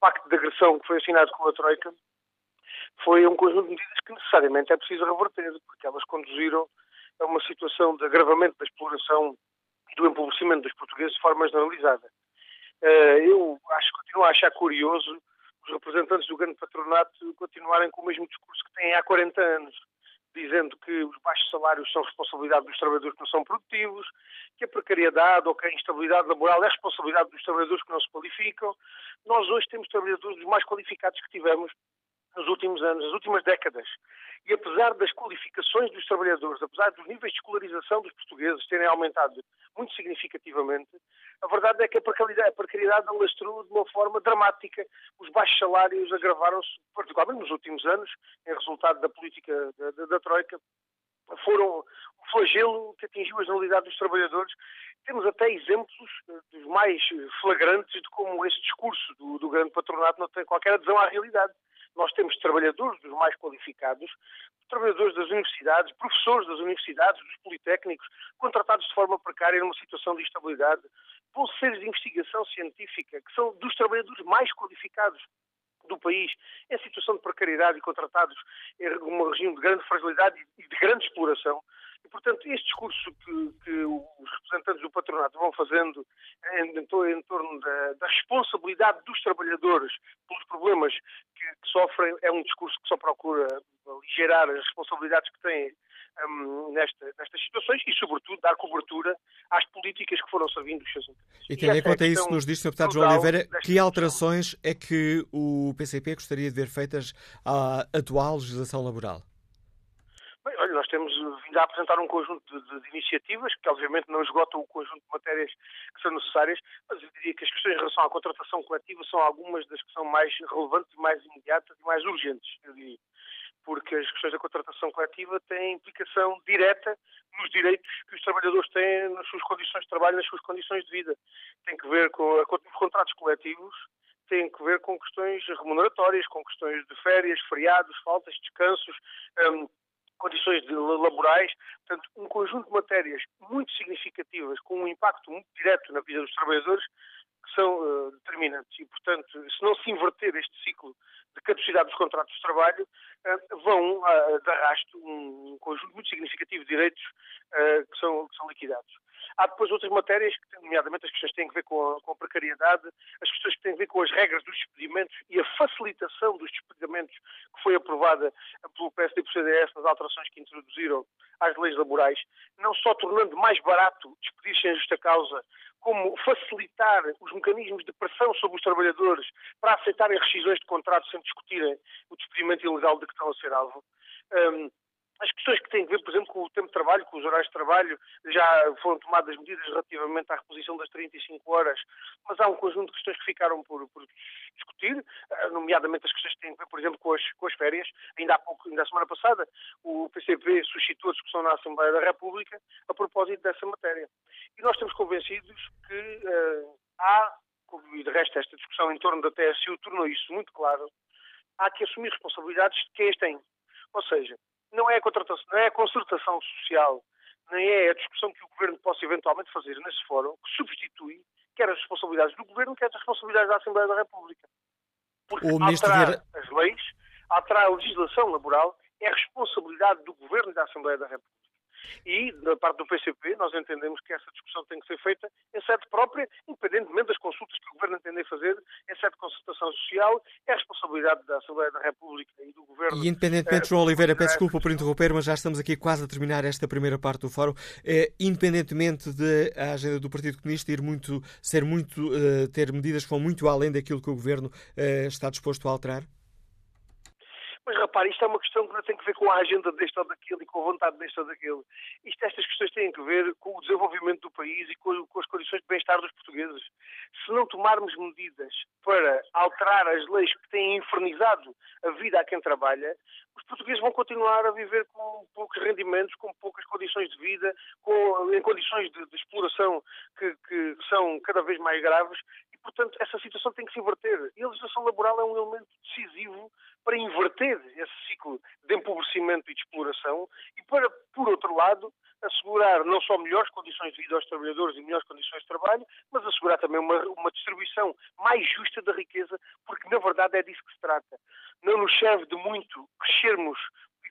S7: pacto de agressão que foi assinado com a Troika foi um conjunto de medidas que necessariamente é preciso reverter, porque elas conduziram a uma situação de agravamento da exploração e do empobrecimento dos portugueses de forma generalizada. Eh, eu acho, continuo a achar curioso os representantes do grande patronato continuarem com o mesmo discurso que têm há 40 anos dizendo que os baixos salários são responsabilidade dos trabalhadores que não são produtivos, que a precariedade ou que a instabilidade laboral é responsabilidade dos trabalhadores que não se qualificam. Nós hoje temos trabalhadores dos mais qualificados que tivemos nos últimos anos, nas últimas décadas. E apesar das qualificações dos trabalhadores, apesar dos níveis de escolarização dos portugueses terem aumentado muito significativamente, a verdade é que a precariedade, a precariedade alastrou de uma forma dramática. Os baixos salários agravaram-se, particularmente nos últimos anos, em resultado da política da, da, da Troika, foram um flagelo que atingiu a generalidade dos trabalhadores. Temos até exemplos eh, dos mais flagrantes de como esse discurso do, do grande patronato não tem qualquer adesão à realidade. Nós temos trabalhadores dos mais qualificados, trabalhadores das universidades, professores das universidades, dos politécnicos, contratados de forma precária numa situação de instabilidade, bolseiros de investigação científica, que são dos trabalhadores mais qualificados do país, em situação de precariedade e contratados em um regime de grande fragilidade e de grande exploração. E, portanto, este discurso que, que os representantes do patronato vão fazendo em, em, torno da, da, responsabilidade dos trabalhadores pelos problemas que, que, sofrem é um discurso que só procura aligerar as responsabilidades que têm um, nesta, nestas situações e, sobretudo, dar cobertura às políticas que foram servindo os seus interesses.
S2: E tendo em conta isso, nos diz, Sr. Deputado João Oliveira, que alterações é que o PCP gostaria de ver feitas à atual legislação laboral?
S7: Temos vindo a apresentar um conjunto de, de, iniciativas que, obviamente, não esgotam o conjunto de matérias que são necessárias, mas eu diria que as questões em relação à contratação coletiva são algumas das que são mais relevantes, mais imediatas e mais urgentes, eu diria. Porque as questões da contratação coletiva têm implicação direta nos direitos que os trabalhadores têm nas suas condições de trabalho, nas suas condições de vida. Tem que ver com os contratos coletivos, tem que ver com questões remuneratórias, com questões de férias, feriados, faltas, descansos, um, condições laborais, portanto, um conjunto de matérias muito significativas, com um impacto muito direto na vida dos trabalhadores, que são uh, determinantes. E, portanto, se não se inverter este ciclo de caducidade dos contratos de trabalho, uh, vão uh, de arrasto um, um, conjunto muito significativo de direitos que, são, que são liquidados. Há depois outras matérias, que, nomeadamente as questões que têm a ver com a, com a, precariedade, as questões que têm a ver com as regras dos despedimentos e a facilitação dos despedimentos que foi aprovada pelo PSD e pelo CDS nas alterações que introduziram às leis laborais, não só tornando mais barato despedir-se em justa causa, como facilitar os mecanismos de pressão sobre os trabalhadores para aceitarem rescisões de contratos sem discutirem o despedimento ilegal de que estão a ser alvo. Um, as questões que têm a ver, por exemplo, com o tempo de trabalho, com os horários de trabalho, já foram tomadas medidas relativamente à reposição das 35 horas, mas há um conjunto de questões que ficaram por, por discutir, eh, nomeadamente as questões que têm a ver, por exemplo, com as, com as férias. Ainda há pouco, ainda a semana passada, o PCP suscitou a discussão na Assembleia da República a propósito dessa matéria. E nós estamos convencidos que uh, há, e de resto esta discussão em torno da TSU tornou isso muito claro, há que assumir responsabilidades de quem as tem. Ou seja, não é a contratação, não é a concertação social, nem é a discussão que o Governo possa eventualmente fazer nesse fórum que substitui quer as responsabilidades do Governo, quer as responsabilidades da Assembleia da República. Porque o alterar Vieira... as leis, alterar a legislação laboral é a responsabilidade do Governo e da Assembleia da República. E, da parte do PCP, nós entendemos que essa discussão tem que ser feita em sede própria, independentemente das consultas que o Governo entender fazer, em sede de consultação social, é a responsabilidade da Assembleia da República e do Governo.
S2: E independentemente, é, João Oliveira, peço desculpa por interromper, mas já estamos aqui quase a terminar esta primeira parte do fórum. É, independentemente da agenda do Partido Comunista ir muito, ser muito, ter medidas que vão muito além daquilo que o Governo está disposto a alterar?
S7: Mas repare, isto é uma questão que não tem que ver com a agenda deste ou daquele e com a vontade deste ou daquele. Isto, estas questões têm que ver com o desenvolvimento do país e com, com as condições de bem-estar dos portugueses. Se não tomarmos medidas para alterar as leis que têm infernizado a vida a quem trabalha, os portugueses vão continuar a viver com poucos rendimentos, com poucas condições de vida, com, em condições de, de exploração que, que são cada vez mais graves portanto, essa situação tem que se inverter. E a legislação laboral é um elemento decisivo para inverter esse ciclo de empobrecimento e de exploração e para, por outro lado, assegurar não só melhores condições de vida aos trabalhadores e melhores condições de trabalho, mas assegurar também uma, uma distribuição mais justa da riqueza, porque na verdade é disso que se trata. Não nos serve de muito crescermos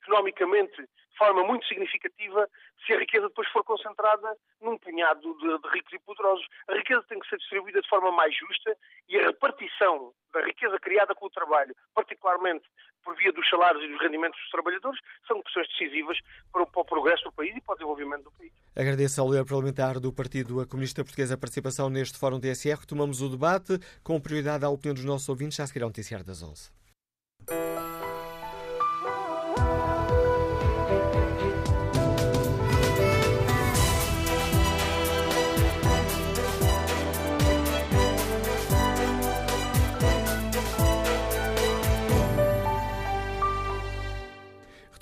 S7: economicamente de forma muito significativa se a riqueza depois for concentrada num punhado de, de, ricos e poderosos. A riqueza tem que ser distribuída de forma mais justa e a repartição da riqueza criada com o trabalho, particularmente por via dos salários e dos rendimentos dos trabalhadores, são questões decisivas para o, para o progresso do país e para o desenvolvimento do país.
S2: Agradeço ao líder parlamentar do Partido Comunista Português a participação neste Fórum TSR. Tomamos o debate com prioridade à opinião dos nossos ouvintes, já seguirá o noticiário das 11.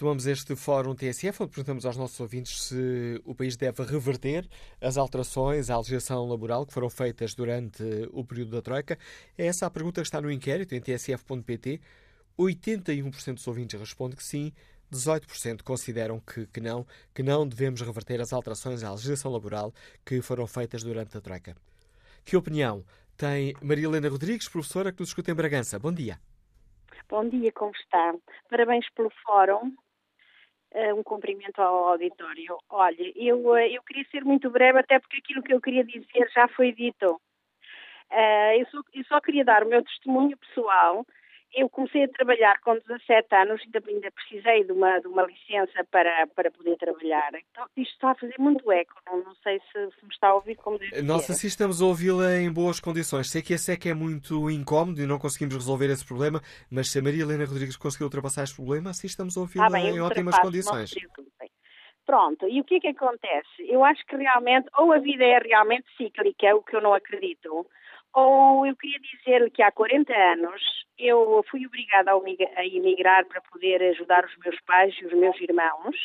S2: Retomamos este Fórum TSF, onde perguntamos aos nossos ouvintes se o país deve reverter as alterações à legislação laboral que foram feitas durante o período da Troika. É essa a pergunta que está no inquérito em tsf.pt. 81% dos ouvintes respondem que sim, 18% consideram que, que não, que não devemos reverter as alterações à legislação laboral que foram feitas durante a Troika. Que opinião tem Maria Helena Rodrigues, professora que nos escuta em Bragança? Bom dia.
S8: Bom dia, como está? Parabéns pelo fórum. Uh, um cumprimento ao auditório. Olha, eu, uh, eu queria ser muito breve, até porque aquilo que eu queria dizer já foi dito. Uh, eu, só, eu, só, queria dar o meu testemunho pessoal eu comecei a trabalhar com 17 anos, ainda, ainda precisei de uma, de uma licença para, para poder trabalhar. Então, isto está a fazer muito eco, não, não sei se, se, me está a ouvir como deve
S2: Nós assim estamos a ouvi-la em boas condições. Sei que esse é que é muito incómodo e não conseguimos resolver esse problema, mas se a Maria Helena Rodrigues conseguiu ultrapassar este problema, assim estamos a ouvi-la ah, em ótimas condições.
S8: Pronto, e o que é que acontece? Eu acho que realmente, ou a vida é realmente cíclica, é o que eu não acredito, ou eu queria dizer que há 40 anos eu fui obrigada a emigrar para poder ajudar os meus pais e os meus irmãos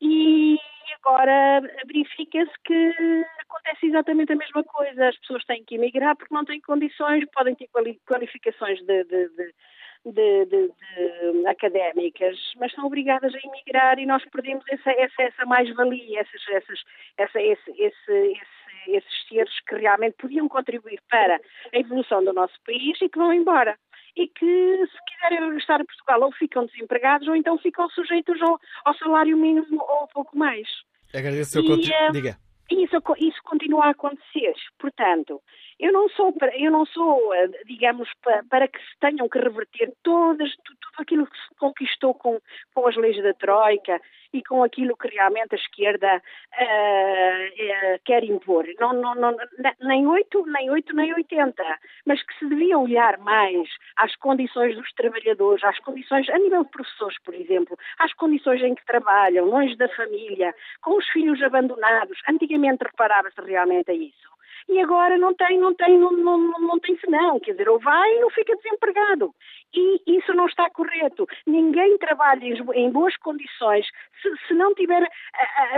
S8: e agora verifica-se que acontece exatamente a mesma coisa. As pessoas têm que emigrar porque não têm condições, podem ter qualificações de, de, de de, de, de, académicas, mas são obrigadas a emigrar e nós perdemos essa, essa, essa mais-valia, essas, essas, essa, esse, esse, esses seres que realmente podiam contribuir para a evolução do nosso país e que vão embora. E que, se quiserem regressar a Portugal, ou ficam desempregados ou então ficam sujeitos ao, ao salário mínimo ou pouco mais.
S2: Agradeço o seu contributo. Diga.
S8: Isso, isso continua a acontecer. Portanto, eu não sou, eu não sou eh, digamos, para, que se tenham que reverter todas, tudo, tudo aquilo que se conquistou com, com as leis da Troika e com aquilo que realmente a esquerda uh, uh, quer impor. Não, não, não, nem 8, nem 8, nem 80. Mas que se devia olhar mais às condições dos trabalhadores, às condições, a nível de professores, por exemplo, às condições em que trabalham, longe da família, com os filhos abandonados. Antigamente reparava-se realmente a isso e agora não tem, não tem, não, não, não tem senão, quer dizer, ou vai ou fica desempregado. E isso não está correto. Ninguém trabalha em boas condições se, se, não tiver,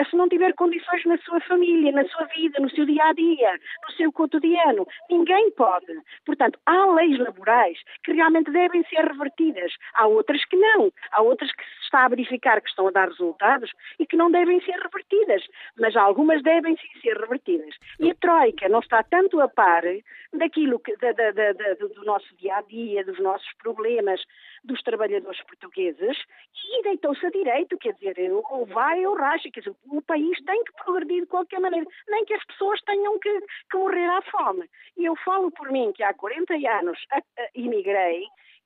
S8: se não tiver condições na sua família, na sua vida, no seu dia a dia, no seu cotidiano. Ninguém pode. Portanto, há leis laborais que realmente devem ser revertidas. Há outras que não. Há outras que se está a verificar que estão a dar resultados e que não devem ser revertidas. Mas algumas devem sim ser revertidas. E a Troika não está tanto a par daquilo que, da, da, da, do nosso dia a dia, dos nossos problemas dos trabalhadores portugueses e deitou-se a direito, quer dizer, ou vai ou racha, quer dizer, o país tem que progredir de qualquer maneira, nem que as pessoas tenham que, que morrer à fome. E eu falo por mim que há 40 anos imigrei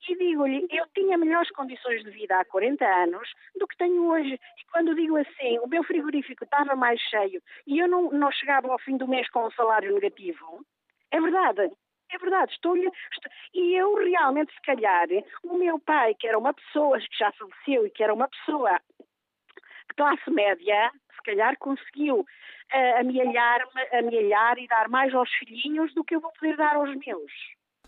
S8: e digo-lhe, eu tinha melhores condições de vida há 40 anos do que tenho hoje. E quando digo assim, o meu frigorífico estava mais cheio e eu não, não chegava ao fim do mês com um salário negativo, é verdade. É verdade, estou-lhe. Estou, e eu realmente, se calhar, o meu pai, que era uma pessoa que já faleceu e que era uma pessoa de classe média, se calhar conseguiu uh, amealhar, amealhar e dar mais aos filhinhos do que eu vou poder dar aos meus.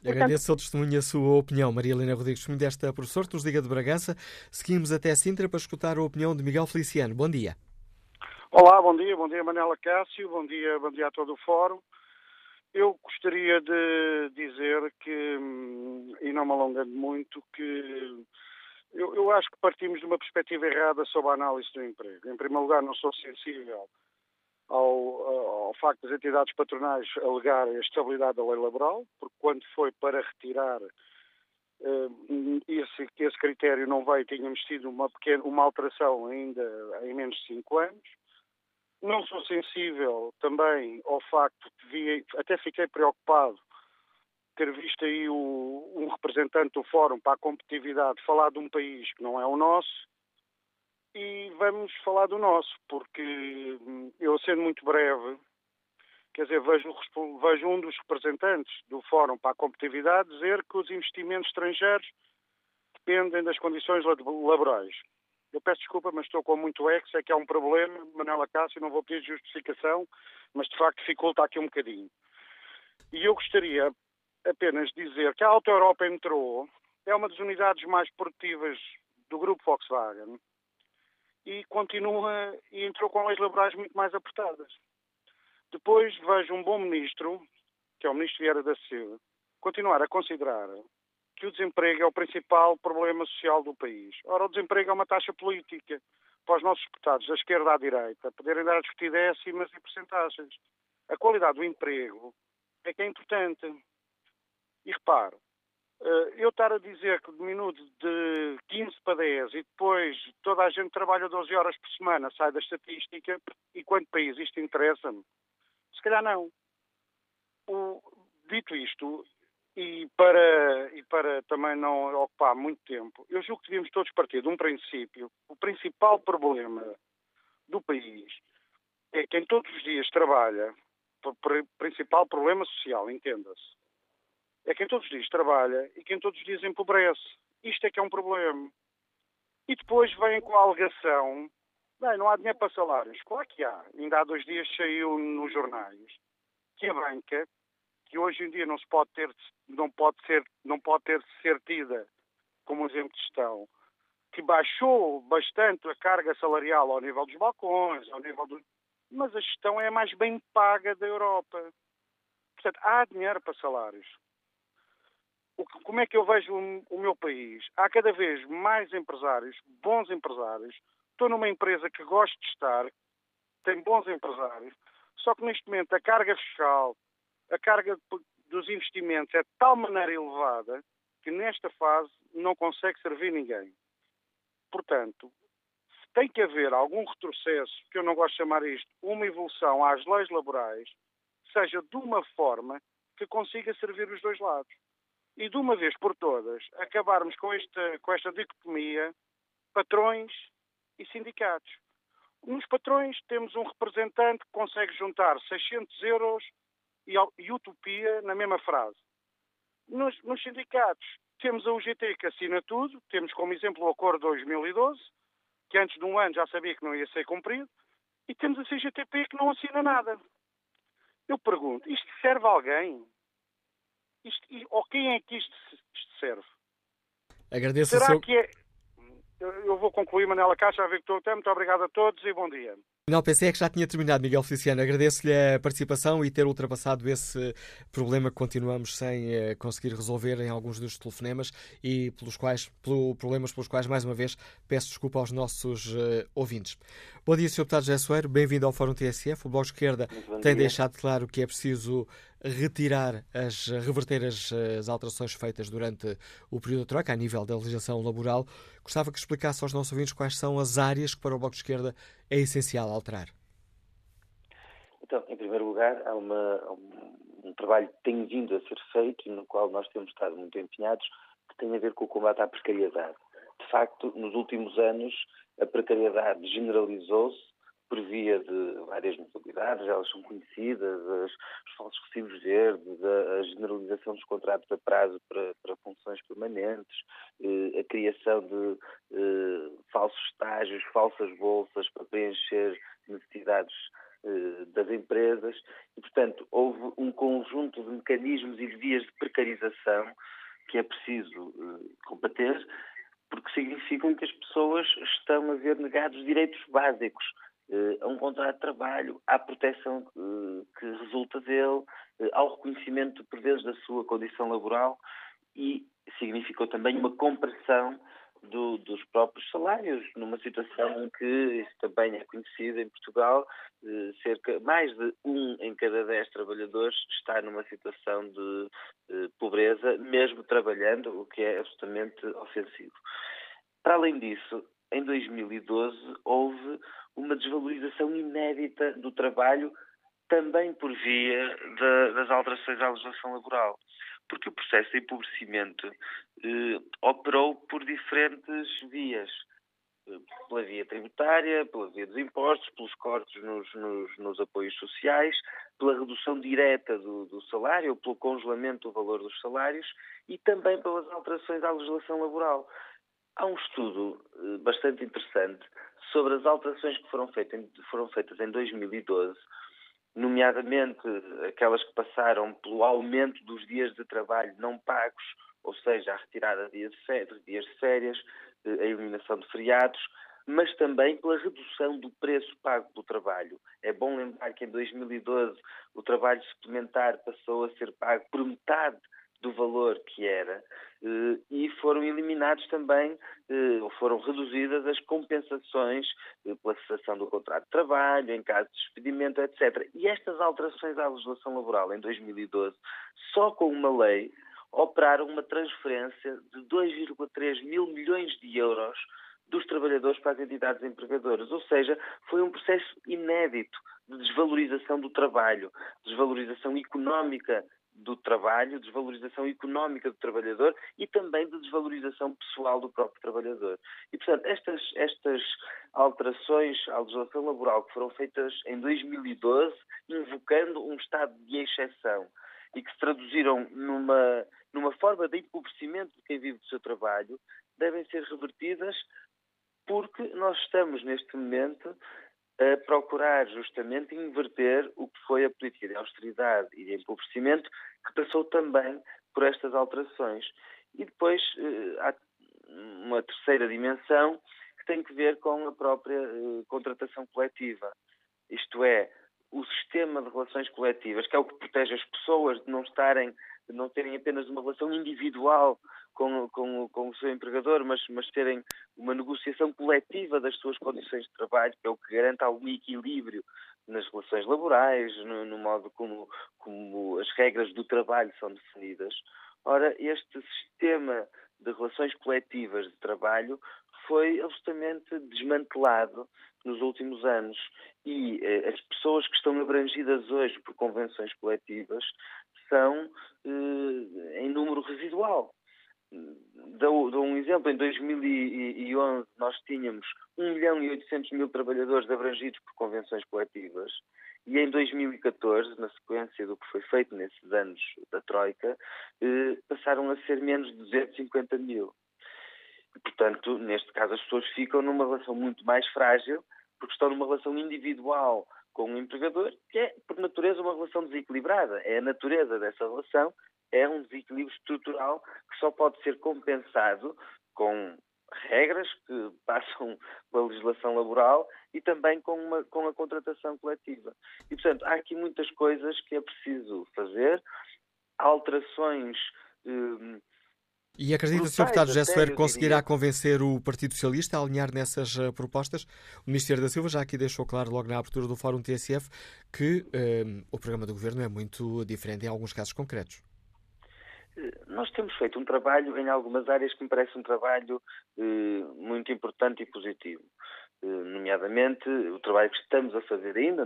S2: Agradeço ao testemunho a sua opinião, Maria Helena Rodrigues, testemunho desta professora que nos liga de Bragança. Seguimos até Sintra para escutar a opinião de Miguel Feliciano. Bom dia.
S9: Olá, bom dia, bom dia Manela Cássio, bom dia, bom dia a todo o fórum. Eu gostaria de dizer que, hum, e não me alongando muito, que eu, eu acho que partimos de uma perspectiva errada sobre a análise do emprego. Em primeiro lugar, não sou sensível ao, ao facto das entidades patronais alegar a estabilidade da lei laboral, porque quando foi para retirar uh, esse, esse critério não veio, tínhamos tido uma, pequena, uma alteração ainda em menos de cinco anos. Não sou sensível também ao facto de vi, até fiquei preocupado ter visto aí o, um representante do Fórum para a Competitividade falar de um país que não é o nosso, e vamos falar do nosso, porque hum, eu, sendo muito breve, quer dizer, vejo, vejo um dos representantes do Fórum para a Competitividade dizer que os investimentos estrangeiros dependem das condições laborais. Eu peço desculpa, mas estou com muito ex, é que há um problema, Manela Cássio, não vou pedir justificação, mas de facto dificulta aqui um bocadinho. E eu gostaria apenas de dizer que a Auto Europa entrou, é uma das unidades mais produtivas do grupo Volkswagen, e continua e entrou com leis laborais muito mais apertadas. Depois vejo um bom ministro, que é o ministro Vieira da Silva, continuar a considerar que o desemprego é o principal problema social do país. Ora, o desemprego é uma taxa política para os nossos deputados da esquerda à direita poderem dar a discutir décimas e percentagens. A qualidade do emprego é que é importante. E repare, eh, eu estar a dizer que de minuto de 15 para 10 e depois toda a gente trabalha 12 horas por semana, sai da estatística, e quanto país isto interessa-me? Se calhar não. O, dito isto, e para, e para também não ocupar muito tempo, eu julgo que devíamos todos partir de um princípio. O principal problema do país é quem todos os dias trabalha, o principal problema social, entenda-se, é quem todos os dias trabalha e quem todos os dias empobrece. Isto é que é um problema. E depois vem com a alegação, bem, não há dinheiro para salários. Claro que há. Ainda há dois dias saiu nos jornais que a banca, que hoje em dia não se pode ter, não pode ser, não pode ter ser tida como exemplo de gestão, que baixou bastante a carga salarial ao nível dos balcões, ao nível do... Mas a gestão é a mais bem paga da Europa. Portanto, há dinheiro para salários como é que eu vejo o, meu país? Há cada vez mais empresários, bons empresários. Estou numa empresa que gosto de estar, tem bons empresários, só que neste momento a carga fiscal, a carga dos investimentos é de tal maneira elevada que nesta fase não consegue servir ninguém. Portanto, tem que haver algum retrocesso, que eu não gosto de chamar isto, uma evolução às leis laborais, seja de uma forma que consiga servir os dois lados e de uma vez por todas acabarmos com esta, com esta dicotomia patrões e sindicatos. Nos patrões temos um representante que consegue juntar 600 euros e, e utopia na mesma frase. Nos, nos, sindicatos temos a UGT que assina tudo, temos como exemplo o acordo de 2012, que antes de um ano já sabia que não ia ser cumprido, e temos a CGTP que não assina nada. Eu pergunto, isto serve a alguém? Isto, ou quem é que isto, isto serve?
S2: Agradeço
S9: Será
S2: seu...
S9: que é... Eu vou concluir, Manela Caixa, a ver que estou até. Muito obrigado a todos e bom dia.
S2: Não, pensei que já tinha terminado, Miguel Feliciano. Agradeço-lhe a participação e ter ultrapassado esse problema que continuamos sem eh, conseguir resolver em alguns dos telefonemas e pelos quais, pelo, problemas pelos quais, mais uma vez, peço desculpa aos nossos uh, ouvintes. Bom dia, Sr. Deputado José Soeiro. Bem-vindo ao Fórum TSF. O Bloco de Esquerda tem dia. deixado claro que é preciso retirar, as, reverter as, as, alterações feitas durante o período de troca a nível da legislação laboral. Gostava que explicasse aos nossos ouvintes quais são as áreas que para o Bloco de Esquerda é essencial alterar.
S10: Então, em primeiro lugar, há, uma, um, um, trabalho que tem vindo a ser feito e no qual nós temos estado muito empenhados, que tem a ver com o combate à precariedade. De facto, nos últimos anos, a precariedade generalizou-se por via de várias modalidades, elas são conhecidas, as, os falsos recibos verdes, a, a, generalização dos contratos a prazo para, para funções permanentes, eh, a criação de eh, falsos estágios, falsas bolsas para preencher necessidades eh, das empresas. E, portanto, houve um conjunto de mecanismos e de vias de precarização que é preciso eh, combater porque significam que as pessoas estão a ver negados direitos básicos a um contrato de trabalho, à proteção eh, que resulta dele, eh, ao reconhecimento, por vezes, da sua condição laboral e significou também uma compressão do, dos próprios salários, numa situação em que, isso também é conhecido em Portugal, cerca mais de um em cada dez trabalhadores está numa situação de pobreza, mesmo trabalhando, o que é absolutamente ofensivo. Para além disso, em 2012 houve uma desvalorização inédita do trabalho, também por via de, das alterações à legislação laboral. Porque o processo de empobrecimento eh, operou por diferentes vias. Eh, pela via tributária, pela via dos impostos, pelos cortes nos, nos, nos apoios sociais, pela redução direta do, do, salário, pelo congelamento do valor dos salários e também pelas alterações à legislação laboral. Há um estudo eh, bastante interessante sobre as alterações que foram feitas, foram feitas em 2012, nomeadamente aquelas que passaram pelo aumento dos dias de trabalho não pagos, ou seja, a retirada de dias de férias, eh, a eliminação de feriados, mas também pela redução do preço pago pelo trabalho. É bom lembrar que em 2012 o trabalho suplementar passou a ser pago por metade do valor que era eh, e foram eliminados também, eh, ou foram reduzidas as compensações eh, pela cessação do contrato de trabalho, em caso de despedimento, etc. E estas alterações à legislação laboral em 2012, só com uma lei, operaram uma transferência de 2,3 mil milhões de euros dos trabalhadores para as entidades empregadoras. Ou seja, foi um processo inédito de desvalorização do trabalho, desvalorização económica do trabalho, desvalorização económica do trabalhador e também de desvalorização pessoal do próprio trabalhador. E, portanto, estas, estas alterações à legislação laboral que foram feitas em 2012, invocando um estado de exceção e que se traduziram numa, numa forma de empobrecimento de quem vive do seu trabalho, devem ser revertidas porque nós estamos, neste momento, a procurar justamente inverter o que foi a política de austeridade e de empobrecimento, que passou também por estas alterações. E depois eh, há uma terceira dimensão que tem que ver com a própria eh, contratação coletiva. Isto é, o sistema de relações coletivas, que é o que protege as pessoas de não estarem, não terem apenas uma relação individual com, com, com o seu empregador, mas, mas terem uma negociação coletiva das suas condições de trabalho, que é o que garante algum equilíbrio nas relações laborais, no, no modo como, como as regras do trabalho são definidas. Ora, este sistema de relações coletivas de trabalho foi absolutamente desmantelado nos últimos anos e eh, as pessoas que estão abrangidas hoje por convenções coletivas são eh, em número residual. Dou, dou, um exemplo, em 2011 nós tínhamos 1 milhão e 800 mil trabalhadores abrangidos por convenções coletivas e em 2014, na sequência do que foi feito nesses anos da Troika, eh, passaram a ser menos de 250 mil. Portanto, neste caso, as pessoas ficam numa relação muito mais frágil porque estão numa relação individual com o empregador, que é, por natureza, uma relação desequilibrada. É a natureza dessa relação é um desequilíbrio estrutural que só pode ser compensado com regras que (laughs) passam pela legislação laboral e também com, uma, com a contratação coletiva. E, portanto, há aqui muitas coisas que é preciso fazer, alterações. Eh,
S2: e acredita, Sr. Deputado José Soeiro, conseguirá convencer o Partido Socialista a alinhar nessas uh, propostas? O Ministério da Silva já aqui deixou claro, logo na abertura do Fórum TSF, que uh, o programa do Governo é muito diferente em alguns casos concretos.
S10: Eh, nós temos feito um trabalho em algumas áreas que me parece um trabalho muito importante e positivo. nomeadamente, o trabalho que estamos a fazer ainda,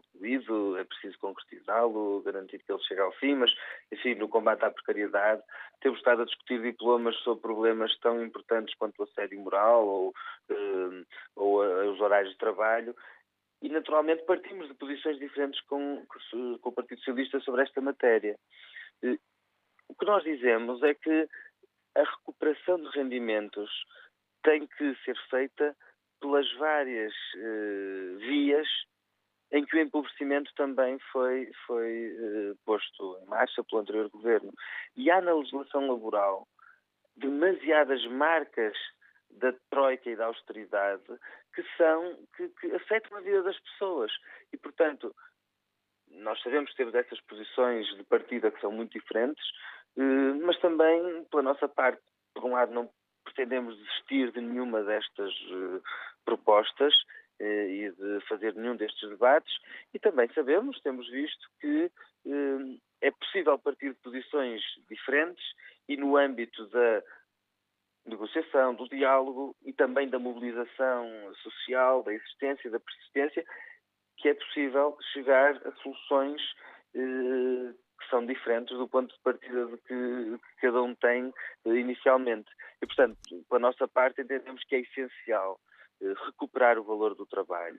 S10: concluído, é preciso concretizá-lo, garantir que ele chegue ao fim, mas, enfim, no combate à precariedade, temos estado a discutir diplomas sobre problemas tão importantes quanto o assédio moral ou, uh, ou uh, os horários de trabalho, e naturalmente partimos de posições diferentes com, com o Partido Socialista sobre esta matéria. O que nós dizemos é que a recuperação de rendimentos tem que ser feita pelas várias vias em que o empobrecimento também foi, foi uh, posto em marcha pelo anterior governo. E há na legislação laboral demasiadas marcas da troika e da austeridade que são que, que afetam a vida das pessoas e portanto nós sabemos que temos essas posições de partida que são muito diferentes uh, mas também pela nossa parte por um lado não pretendemos desistir de nenhuma destas uh, propostas e de fazer nenhum destes debates. E também sabemos, temos visto que eh, é possível partir de posições diferentes e no âmbito da negociação, do diálogo e também da mobilização social, da existência, da persistência, que é possível chegar a soluções eh, que são diferentes do ponto de partida de que, que cada um tem inicialmente. E, portanto, pela nossa parte, entendemos que é essencial eh, recuperar o valor do trabalho,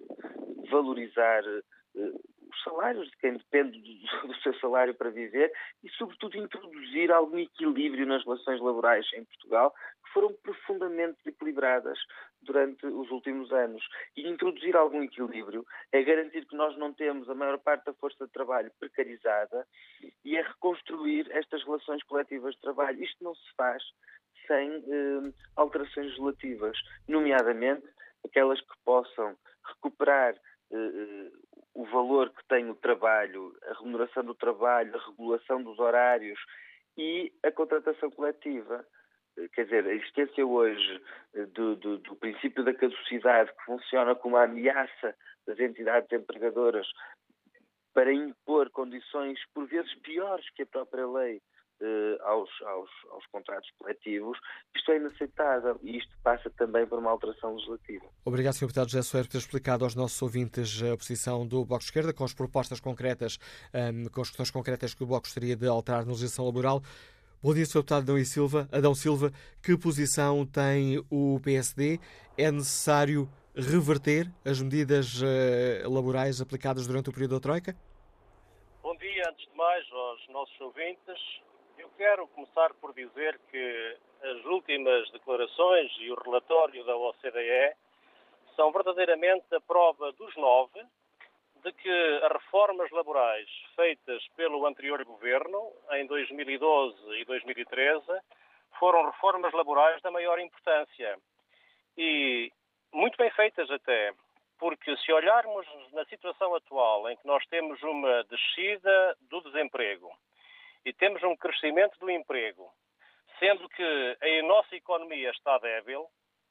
S10: valorizar eh, os salários de quem depende do, seu salário para viver e, sobretudo, introduzir algum equilíbrio nas relações laborais em Portugal, que foram profundamente equilibradas durante os últimos anos. E introduzir algum equilíbrio é garantir que nós não temos a maior parte da força de trabalho precarizada e é reconstruir estas relações coletivas de trabalho. Isto não se faz sem eh, alterações legislativas, nomeadamente aquelas que possam recuperar uh, o valor que tem o trabalho, a remuneração do trabalho, a regulação dos horários e a contratação coletiva. Eh, quer dizer, a existência hoje do, do, do princípio da caducidade, que funciona como uma ameaça das entidades empregadoras para impor condições, por vezes piores que a própria lei, eh, aos, aos, aos, contratos coletivos, isto é inaceitável e isto passa também por uma alteração legislativa.
S2: Obrigado, Sr. Deputado José Soares, por ter explicado aos nossos ouvintes a posição do Bloco de Esquerda, com as propostas concretas, um, ehm, com as questões concretas que o Bloco gostaria de alterar na legislação laboral. Bom dia, Sr. Deputado Adão, e Silva. Adão Silva. Que posição tem o PSD? É necessário reverter as medidas uh, laborais aplicadas durante o período da Troika?
S11: Bom dia, antes de mais, aos nossos ouvintes quero começar por dizer que as últimas declarações e o relatório da OCDE são verdadeiramente a prova dos nove de que as reformas laborais feitas pelo anterior governo, em 2012 e 2013, foram reformas laborais da maior importância. E muito bem feitas até, porque se olharmos na situação atual, em que nós temos uma descida do desemprego, e temos um crescimento do emprego, sendo que a nossa economia está débil,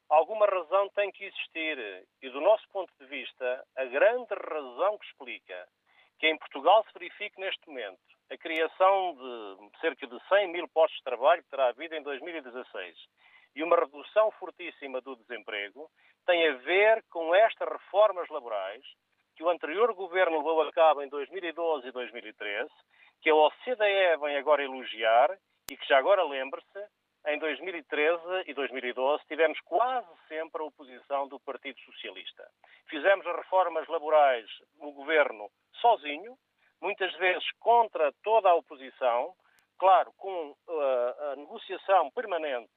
S11: alguma razão tem que existir. E do nosso ponto de vista, a grande razão que explica que em Portugal se verifique neste momento a criação de cerca de 100 mil postos de trabalho que terá havido em 2016 e uma redução fortíssima do desemprego tem a ver com estas reformas laborais que o anterior governo levou a cabo em 2012 e 2013 que a OCDE vem agora elogiar e que já agora lembre-se, em 2013 e 2012 tivemos quase sempre a oposição do Partido Socialista. Fizemos as reformas laborais no governo sozinho, muitas vezes contra toda a oposição, claro, com uh, a negociação permanente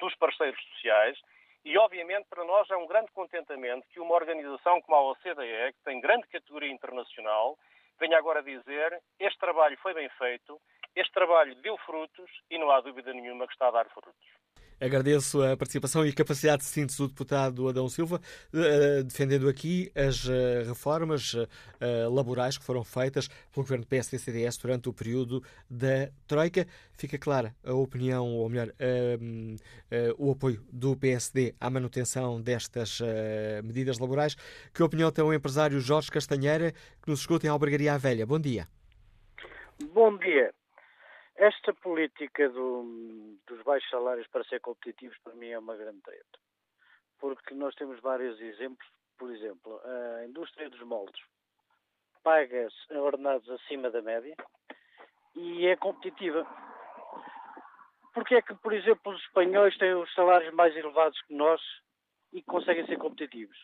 S11: dos parceiros sociais, e obviamente para nós é um grande contentamento que uma organização como a OCDE, que tem grande categoria internacional, venho agora dizer este trabalho foi bem feito, este trabalho deu frutos e não há dúvida nenhuma que está a dar frutos.
S2: Agradeço a participação e capacidade de síntese do deputado Adão Silva, uh, defendendo aqui as uh, reformas laborais que foram feitas pelo governo PSD-CDS durante o período da Troika. Fica clara a opinião, ou melhor, o apoio do PSD à manutenção destas medidas laborais. Que opinião tem o empresário Jorge Castanheira, que nos escuta em Albergaria Velha? Bom dia.
S12: Bom dia. Esta política do, dos baixos salários para ser competitivos, para mim, é uma grande treta. Porque nós temos vários exemplos. Por exemplo, a indústria dos moldes paga ordenados acima da média e é competitiva. Porquê é que, por exemplo, os espanhóis têm os salários mais elevados que nós e conseguem ser competitivos?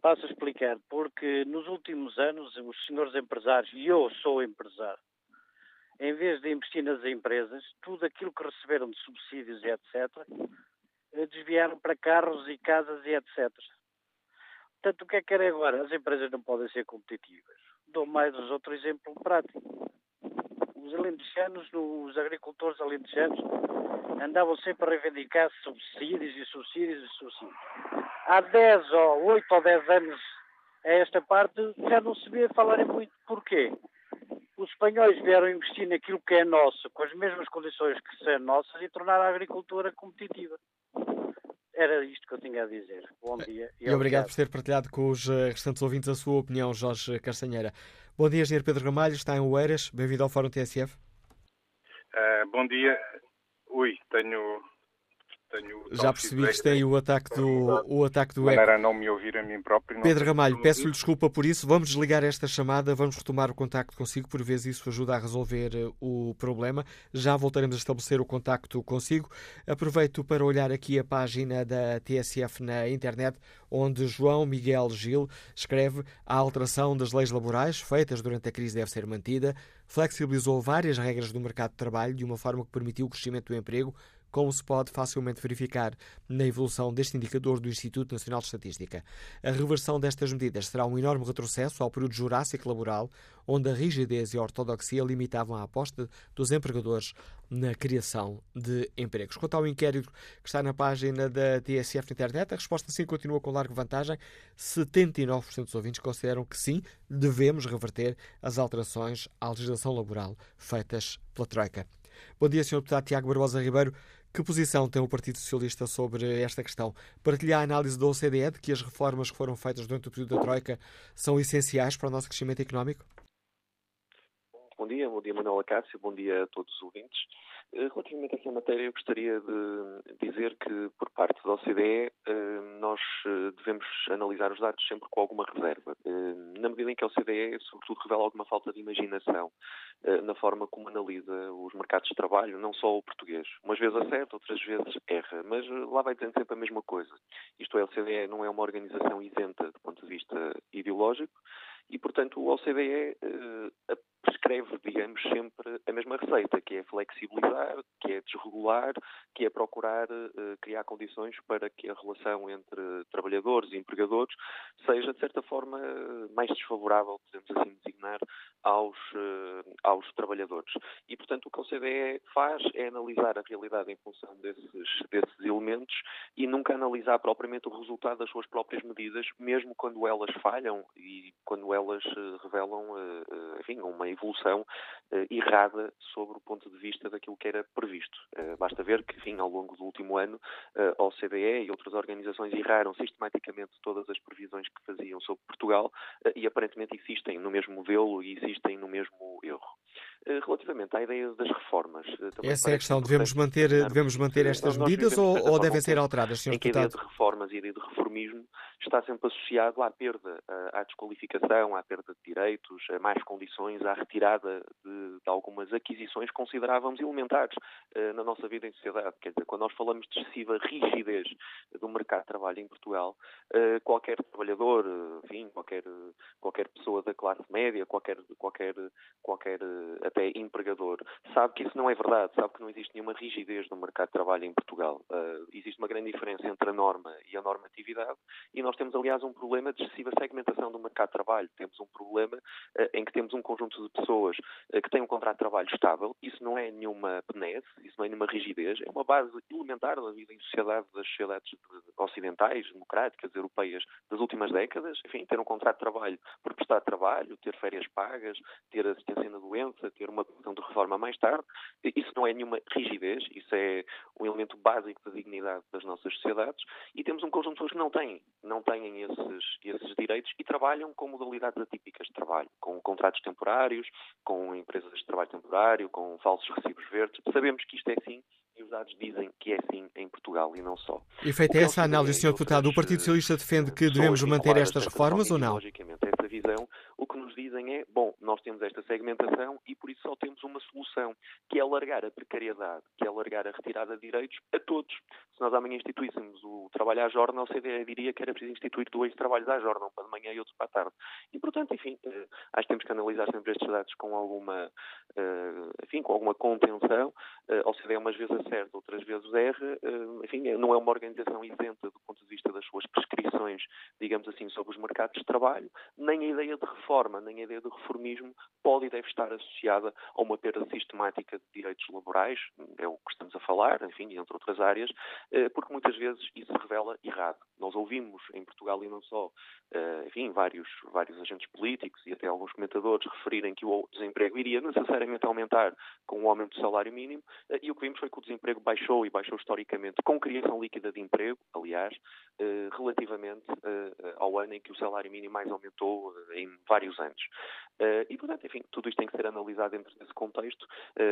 S12: Passo a explicar. Porque nos últimos anos, os senhores empresários, e eu sou empresário, em vez de investir nas empresas, tudo aquilo que receberam de subsídios e etc., eh, desviaram para carros e casas e etc. Portanto, o que é que era agora? As empresas não podem ser competitivas. Dou mais outro exemplo prático. Os alentejanos, os agricultores alentejanos, andavam sempre a reivindicar subsídios e subsídios e subsídios. Há 10 ou 8 ou 10 anos a esta parte já não se vê falarem muito. Porquê? Os espanhóis vieram investir naquilo que é nosso, com as mesmas condições que são nossas, e tornar a agricultura competitiva. Era isto que eu tinha a dizer. Bom dia.
S2: E, e obrigado por ter partilhado com os eh, restantes ouvintes a sua opinião, Jorge Castanheira. Bom dia, engenheiro Pedro Ramalho, está em Oeiras. Bem-vindo ao Fórum TSF.
S13: Uh, eh, bom dia. Ui, tenho tenho
S2: Já percebi que tem o ataque do, o ataque do
S13: eco. não me ouvir a mim próprio.
S2: Pedro Ramalho, peço-lhe desculpa por isso. Vamos desligar esta chamada, vamos retomar o contacto consigo, por vezes isso ajuda a resolver eh, o problema. Já voltaremos a estabelecer o contacto consigo. Aproveito para olhar aqui a página da TSF na internet, onde João Miguel Gil escreve a alteração das leis laborais feitas durante a crise deve ser mantida, flexibilizou várias regras do mercado de trabalho de uma forma que permitiu o crescimento do emprego, como se pode facilmente verificar na evolução deste indicador do Instituto Nacional de Estatística. A reversão destas medidas será um enorme retrocesso ao período jurássico laboral, onde a rigidez e a ortodoxia limitavam a aposta dos empregadores na criação de empregos. Quanto ao inquérito que está na página da TSF na internet, a resposta sim continua com larga vantagem. 79% dos ouvintes consideram que sim, devemos reverter as alterações à legislação laboral feitas pela Troika. Bom dia, Sr. Deputado Tiago Barbosa Ribeiro. Que posição tem o Partido Socialista sobre esta questão? Partilha a análise da OCDE de que as reformas que foram feitas durante o período da Troika são essenciais para o nosso crescimento económico?
S14: Bom dia, bom dia Manuela Cássio, bom dia a todos os ouvintes. Eh, relativamente a esta matéria, eu gostaria de dizer que, por parte da OCDE, eh, nós eh, devemos analisar os dados sempre com alguma reserva, na medida em que a OCDE, sobretudo, revela alguma falta de imaginação na forma como analisa os mercados de trabalho, não só o português. Umas vezes acerta, outras vezes erra, mas lá vai dizendo sempre a mesma coisa. Isto é, a OCDE não é uma organização isenta do ponto de vista ideológico, e, portanto, o OCDE prescreve, digamos, sempre a mesma receita, que é flexibilizar, que é desregular, que é procurar uh, criar condições para que a relação entre trabalhadores e empregadores seja, de certa forma, mais desfavorável, podemos assim designar, aos, uh, aos trabalhadores. E, portanto, o que a OCDE faz é analisar a realidade em função desses, desses elementos e nunca analisar propriamente o resultado das suas próprias medidas, mesmo quando elas falham e quando elas uh, revelam, enfim, uma evolução errada sobre o ponto de vista daquilo que era previsto. basta ver que, enfim, ao longo do último ano, a OCDE e outras organizações erraram sistematicamente todas as previsões que faziam sobre Portugal e aparentemente insistem no mesmo modelo e insistem no mesmo erro. Eh, relativamente à ideia das reformas.
S2: Eh, Essa é a questão. Devemos manter, devemos manter estas medidas ou, ou devem ser alteradas, Sr.
S14: Deputado? A ideia de reformas e a ideia de reformismo está sempre associado à perda, à desqualificação, à perda de direitos, a mais condições, à retirada de, de algumas aquisições considerávamos elementares uh, na nossa vida em sociedade. Quer dizer, quando nós falamos de excessiva rigidez do mercado de trabalho em Portugal, uh, qualquer trabalhador, enfim, qualquer, qualquer pessoa da classe média, qualquer, qualquer, qualquer até empregador, sabe que isso não é verdade, sabe que não existe nenhuma rigidez no mercado de trabalho em Portugal. Existe uma grande diferença entre a norma e a normatividade e nós temos, aliás, um problema de excessiva segmentação do mercado de trabalho. Temos um problema em que temos um conjunto de pessoas uh, que têm um contrato de trabalho estável. Isso não é nenhuma penese, isso não é nenhuma rigidez. É uma base elementar da vida em sociedade das sociedades ocidentais, democráticas, europeias das últimas décadas. Enfim, ter um contrato de trabalho por prestar trabalho, ter férias pagas, ter assistência na doença, ter uma pensão de reforma mais tarde. Isso não é nenhuma rigidez, isso é um elemento básico da dignidade das nossas sociedades. E temos um conjunto de pessoas que não têm, não têm esses, esses direitos e trabalham com modalidades atípicas de trabalho, com contratos temporários, com empresas de trabalho temporário, com falsos recibos verdes. Sabemos que isto é assim e os dados dizem que é assim em Portugal e não só.
S2: E feita essa análise, Sr. Deputado, o Partido Socialista defende que devemos manter estas reformas ou não?
S14: Logicamente, visão, o que nos dizem é, bom, nós temos esta segmentação e por isso só temos uma solução, que é alargar a precariedade, que é alargar a retirada de direitos a todos. Se nós amanhã instituíssemos o trabalho à jornada, o CDE diria que era preciso instituir dois trabalhos à jornada, um para de manhã e outro para a tarde. E, portanto, enfim, eh, acho que temos que analisar sempre estes dados com alguma, eh, enfim, com alguma contenção. Eh, o CDE umas vezes acerta, outras vezes erra. Enfim, não é uma organização isenta do ponto de vista das suas prescrições, digamos assim, sobre os mercados de trabalho, nem a ideia de reforma, nem a ideia de reformismo pode e deve estar associada a uma perda sistemática de direitos laborais, é o que estamos a falar, enfim, entre outras áreas, eh, porque muitas vezes isso se revela errado. Nós ouvimos em Portugal e não só, eh, enfim, vários, vários agentes políticos e até alguns comentadores referirem que o desemprego iria necessariamente aumentar com o aumento do salário mínimo, eh, e o que vimos foi que o desemprego baixou e baixou historicamente com criação líquida de emprego, aliás, relativamente ao ano em que o salário mínimo mais aumentou em vários anos. E, portanto, enfim, tudo isto tem que ser analisado dentro desse contexto.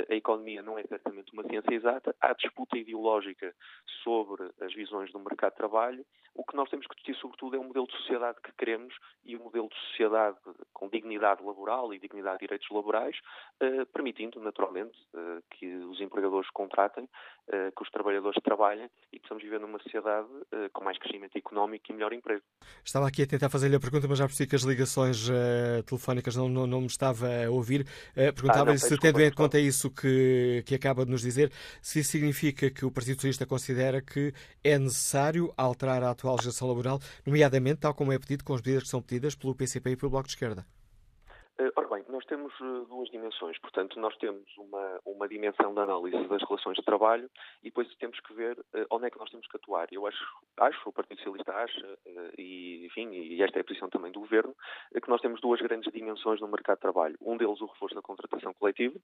S14: A economia não é certamente uma ciência exata, há disputa ideológica sobre as visões do mercado de trabalho. O que nós temos que discutir, sobretudo, é o modelo de sociedade que queremos e o modelo de sociedade com dignidade laboral e dignidade de direitos laborais, eh, permitindo, naturalmente, eh, que os empregadores contratem, eh, que os trabalhadores trabalhem e possamos viver numa sociedade com mais crescimento económico e melhor emprego.
S2: Estava aqui a tentar fazer-lhe a pergunta, mas já percebi que as ligações telefónicas não, não, não, me estava a ouvir. Perguntava-lhe ah, se, tendo em conta isso que, que acaba de nos dizer, se isso significa que o Partido Socialista considera que é necessário alterar a atual legislação laboral, nomeadamente, tal como é pedido, com as medidas que são pedidas pelo PCP e pelo Bloco de Esquerda.
S14: Eh, ora bem, nós temos eh, duas dimensões. Portanto, nós temos uma, uma dimensão de análise das relações de trabalho e depois temos que ver uh, onde é que nós temos que atuar. Eu acho, acho o Partido Socialista acha, uh, e, enfim, e esta é a posição também do Governo, que nós temos duas grandes dimensões no mercado de trabalho. Um deles, o reforço da contratação coletiva,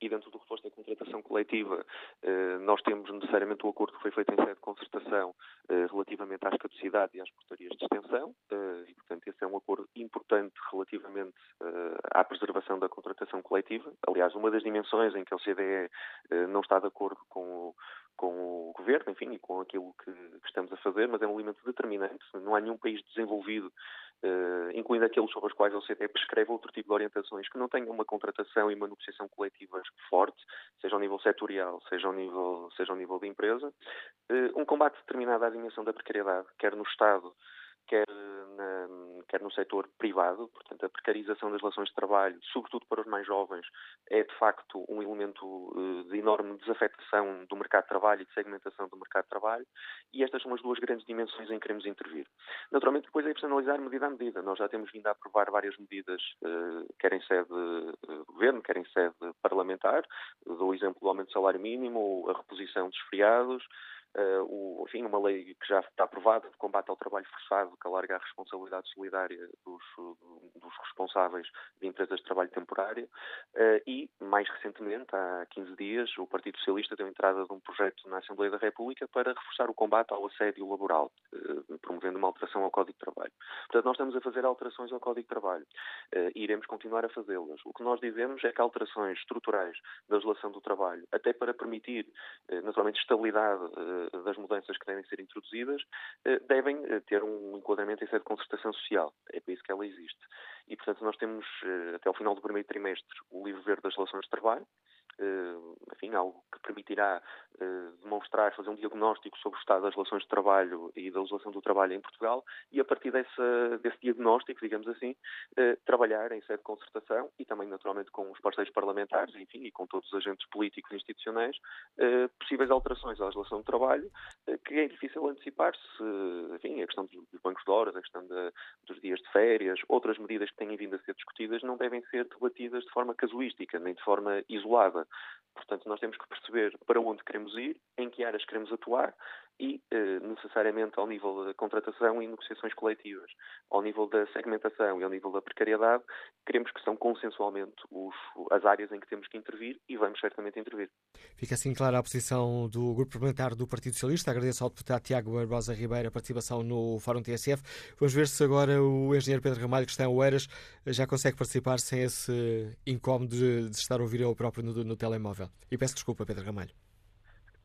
S14: e dentro do reforço da contratação coletiva eh, nós temos necessariamente o acordo que foi feito em sede de concertação eh, relativamente às capacidades e às portarias de extensão eh, e, portanto, esse é um acordo importante relativamente à preservação da contratação coletiva. Aliás, uma das dimensões em que a OCDE não está de acordo com o com o governo, enfim, e com aquilo que, que, estamos a fazer, mas é um elemento determinante. Não há nenhum país desenvolvido uh, incluindo aqueles sobre os quais a OCDE prescreve outro tipo de orientações que não tenham uma contratação e uma negociação coletiva forte, seja ao nível setorial, seja ao nível, seja ao nível de empresa, uh, um combate determinado à dimensão da precariedade, quer no Estado, quer, na, quer no setor privado, portanto a precarização das relações de trabalho, sobretudo para os mais jovens, é de facto um elemento eh, de enorme desafetação do mercado de trabalho e de segmentação do mercado de trabalho, e estas são as duas grandes dimensões em que queremos intervir. Naturalmente depois é preciso analisar medida a medida. Nós já temos vindo a aprovar várias medidas, eh, quer em sede de governo, quer em sede parlamentar, dou o exemplo do aumento do salário mínimo, a reposição dos feriados, Uh, o, enfim, uma lei que já está aprovada de combate ao trabalho forçado, que alarga a responsabilidade solidária dos, dos responsáveis de empresas de trabalho temporário uh, e, mais recentemente, há 15 dias, o Partido Socialista deu entrada de um projeto na Assembleia da República para reforçar o combate ao assédio laboral, uh, promovendo uma alteração ao Código de Trabalho. Portanto, nós estamos a fazer alterações ao Código de Trabalho e iremos continuar a fazê-las. O que nós dizemos é que alterações estruturais da legislação do trabalho, até para permitir, naturalmente, estabilidade das mudanças que devem ser introduzidas eh, devem eh, ter um enquadramento em sede de concertação social. É para isso que ela existe. E, portanto, nós temos, eh, até ao final do primeiro trimestre, o livro verde das relações de trabalho, enfim, algo que permitirá demonstrar, fazer um diagnóstico sobre o estado das relações de trabalho e da legislação do trabalho em Portugal e, a partir dessa, desse diagnóstico, digamos assim, trabalhar em sede de concertação e também, naturalmente, com os parceiros parlamentares, enfim, e com todos os agentes políticos e institucionais, possíveis alterações à legislação do trabalho, que é difícil antecipar-se, enfim, a questão dos bancos de horas, a questão de, dos dias de férias, outras medidas que têm vindo a ser discutidas não devem ser debatidas de forma casuística, nem de forma isolada. Portanto, nós temos que perceber para onde queremos ir, em que áreas queremos atuar e, eh, necessariamente, ao nível da contratação e negociações coletivas, ao nível da segmentação e ao nível da precariedade, queremos que são consensualmente os, as áreas em que temos que intervir e vamos certamente intervir.
S2: Fica assim clara a posição do Grupo Parlamentar do Partido Socialista. Agradeço ao deputado Tiago Barbosa Ribeiro a participação no Fórum TSF. Vamos ver se agora o engenheiro Pedro Ramalho, que está em Oeiras, já consegue participar sem esse incómodo de, de estar a ouvir ele próprio no, no telemóvel. E peço desculpa, Pedro Ramalho.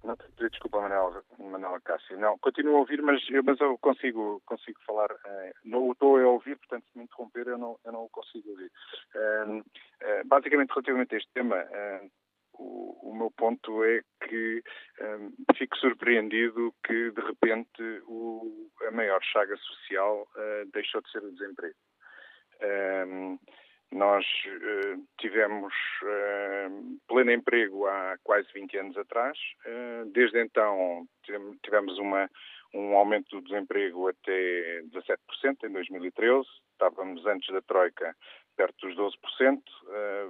S13: Não, desculpa, Manuel, Manuel Cássio. Não, continuo a ouvir, mas eu, mas eu consigo, consigo falar. Uh, não o estou a ouvir, portanto, se me interromper, eu não, eu não o consigo ouvir. Uh, uh, basicamente, relativamente a este tema, o, o, meu ponto é que fico surpreendido que, de repente, o, a maior chaga social deixou de ser o desemprego. Nós uh, tivemos uh, pleno emprego há quase 20 anos atrás. Uh, desde então tivemos uma, um aumento do desemprego até 17% em 2013. Estávamos antes da Troika perto dos 12%.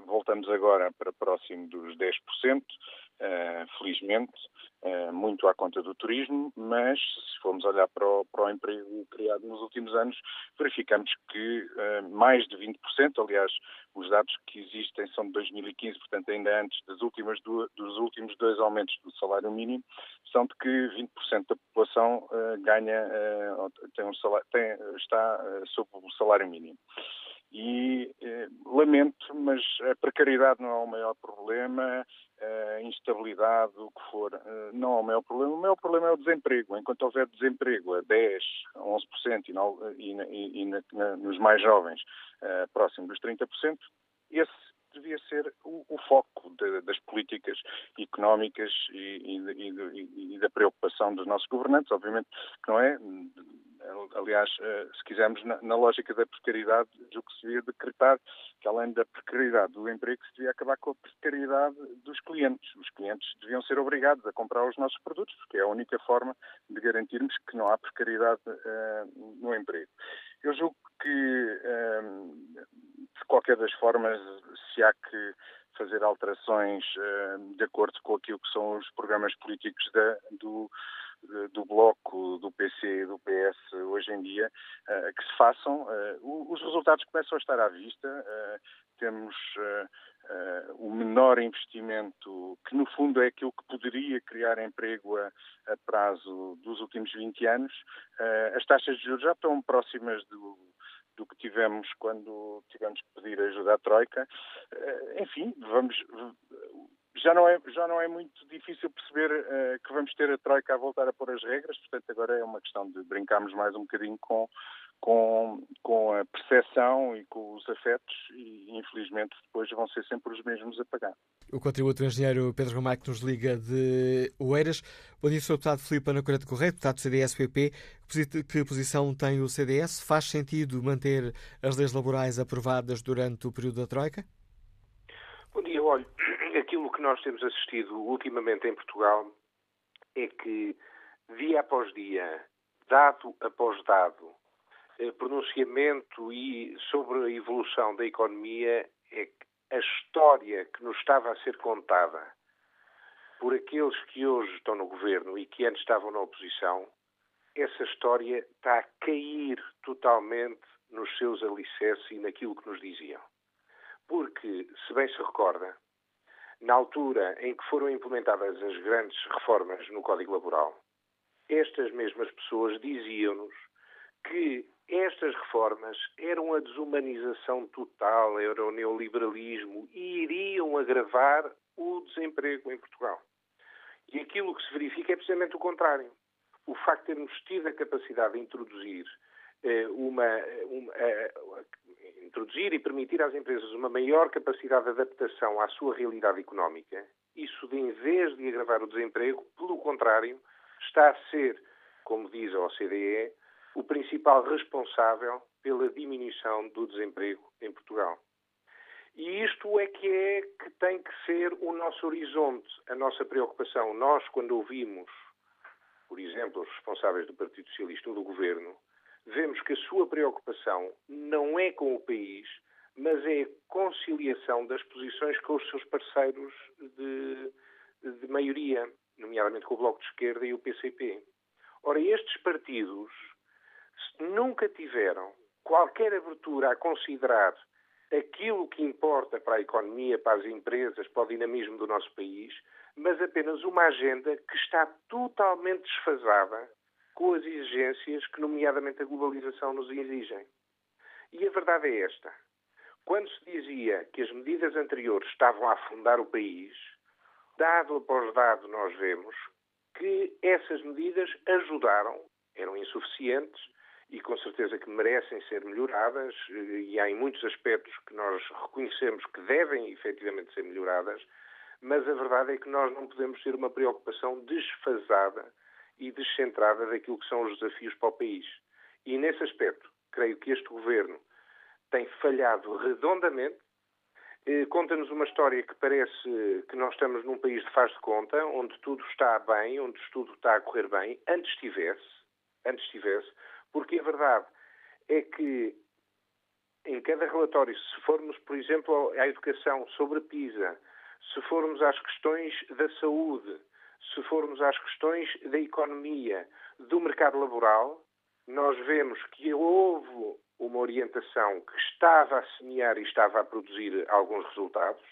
S13: voltamos agora para próximo dos 10%. Uh, felizmente, uh, muito à conta do turismo, mas se formos olhar para o, para o emprego criado nos últimos anos, verificamos que uh, mais de 20%, aliás, os dados que existem são de 2015, portanto, ainda antes das últimas duas, dos últimos dois aumentos do salário mínimo, são de que 20% da população ganha, tem um salário, tem, está sob o salário mínimo e eh, lamento, mas a precariedade não é o maior problema, a instabilidade, o que for, eh, não é o maior problema. O maior problema é o desemprego. Enquanto houver desemprego a 10, 11% e, e, e na, nos mais jovens eh, próximo dos 30%, esse devia ser o, o foco de, das políticas económicas e, e, e, da preocupação dos nossos governantes. Obviamente que não é, aliás, eh, se quisermos, na, na lógica da precariedade, o que se devia decretar que além da precariedade do emprego, se devia acabar com a precariedade dos clientes. Os clientes deviam ser obrigados a comprar os nossos produtos, porque é a única forma de garantirmos que não há precariedade uh, no emprego. Eu julgo que, uh, de qualquer das formas, se há que fazer alterações uh, de acordo com aquilo que são os programas políticos da, do do Bloco, do PC e do PS hoje em dia, eh, que se façam. Eh, os resultados começam a estar à vista. Eh, temos o menor investimento, que no fundo é aquilo que poderia criar emprego a, a prazo dos últimos 20 anos. As taxas de juros já estão próximas do, do que tivemos quando tivemos que pedir ajuda à Troika. Enfim, vamos, já não é, já não é muito difícil perceber uh, que vamos ter a Troika a voltar a pôr as regras, portanto agora é uma questão de brincarmos mais um bocadinho com, com, com a percepção e com os afetos e infelizmente depois vão ser sempre os mesmos a pagar.
S2: O contributo do engenheiro Pedro Romaio que nos liga de Oeiras. Bom dia, Sr. Deputado Filipe Ana Correia de Correia, deputado do CDS-PP. Que posição tem o CDS? Faz sentido manter as leis laborais aprovadas durante o período da Troika?
S15: Bom dia, olho (clears throat) aquilo que nós temos assistido ultimamente em Portugal é que, dia após dia, dado após dado, pronunciamento e sobre a evolução da economia, é que a história que nos estava a ser contada por aqueles que hoje estão no governo e que antes estavam na oposição, essa história está a cair totalmente nos seus alicerces e naquilo que nos diziam. Porque, se bem se recorda, na altura em que foram implementadas as grandes reformas no Código Laboral, estas mesmas pessoas diziam-nos que estas reformas eram a desumanização total, era o neoliberalismo e iriam agravar o desemprego em Portugal. E aquilo que se verifica é precisamente o contrário. O facto de termos tido a capacidade de introduzir uma, uma introduzir e permitir às empresas uma maior capacidade de adaptação à sua realidade económica, isso, de, em vez de agravar o desemprego, pelo contrário, está a ser, como diz a OCDE, o principal responsável pela diminuição do desemprego em Portugal. E isto é que é que tem que ser o nosso horizonte, a nossa preocupação. Nós, quando ouvimos, por exemplo, os responsáveis do Partido Socialista ou do Governo, vemos que a sua preocupação não é com o país, mas é a conciliação das posições com os seus parceiros de, de maioria, nomeadamente com o Bloco de Esquerda e o PCP. Ora, estes partidos nunca tiveram qualquer abertura a considerar aquilo que importa para a economia, para as empresas, para o dinamismo do nosso país, mas apenas uma agenda que está totalmente desfasada com as exigências que, nomeadamente, a globalização nos exigem. E a verdade é esta. Quando se dizia que as medidas anteriores estavam a afundar o país, dado após dado nós vemos que essas medidas ajudaram, eram insuficientes e com certeza que merecem ser melhoradas, e há em muitos aspectos que nós reconhecemos que devem efetivamente ser melhoradas, mas a verdade é que nós não podemos ter uma preocupação desfasada e descentrada daquilo que são os desafios para o país. E nesse aspecto, creio que este governo tem falhado redondamente. Eh, conta-nos uma história que parece que nós estamos num país de faz de conta, onde tudo está bem, onde tudo está a correr bem, antes estivesse, antes estivesse, porque a verdade é que em cada relatório, se formos, por exemplo, à educação sobre PISA, se formos às questões da saúde, se formos às questões da economia, do mercado laboral, nós vemos que houve uma orientação que estava a semear e estava a produzir alguns resultados,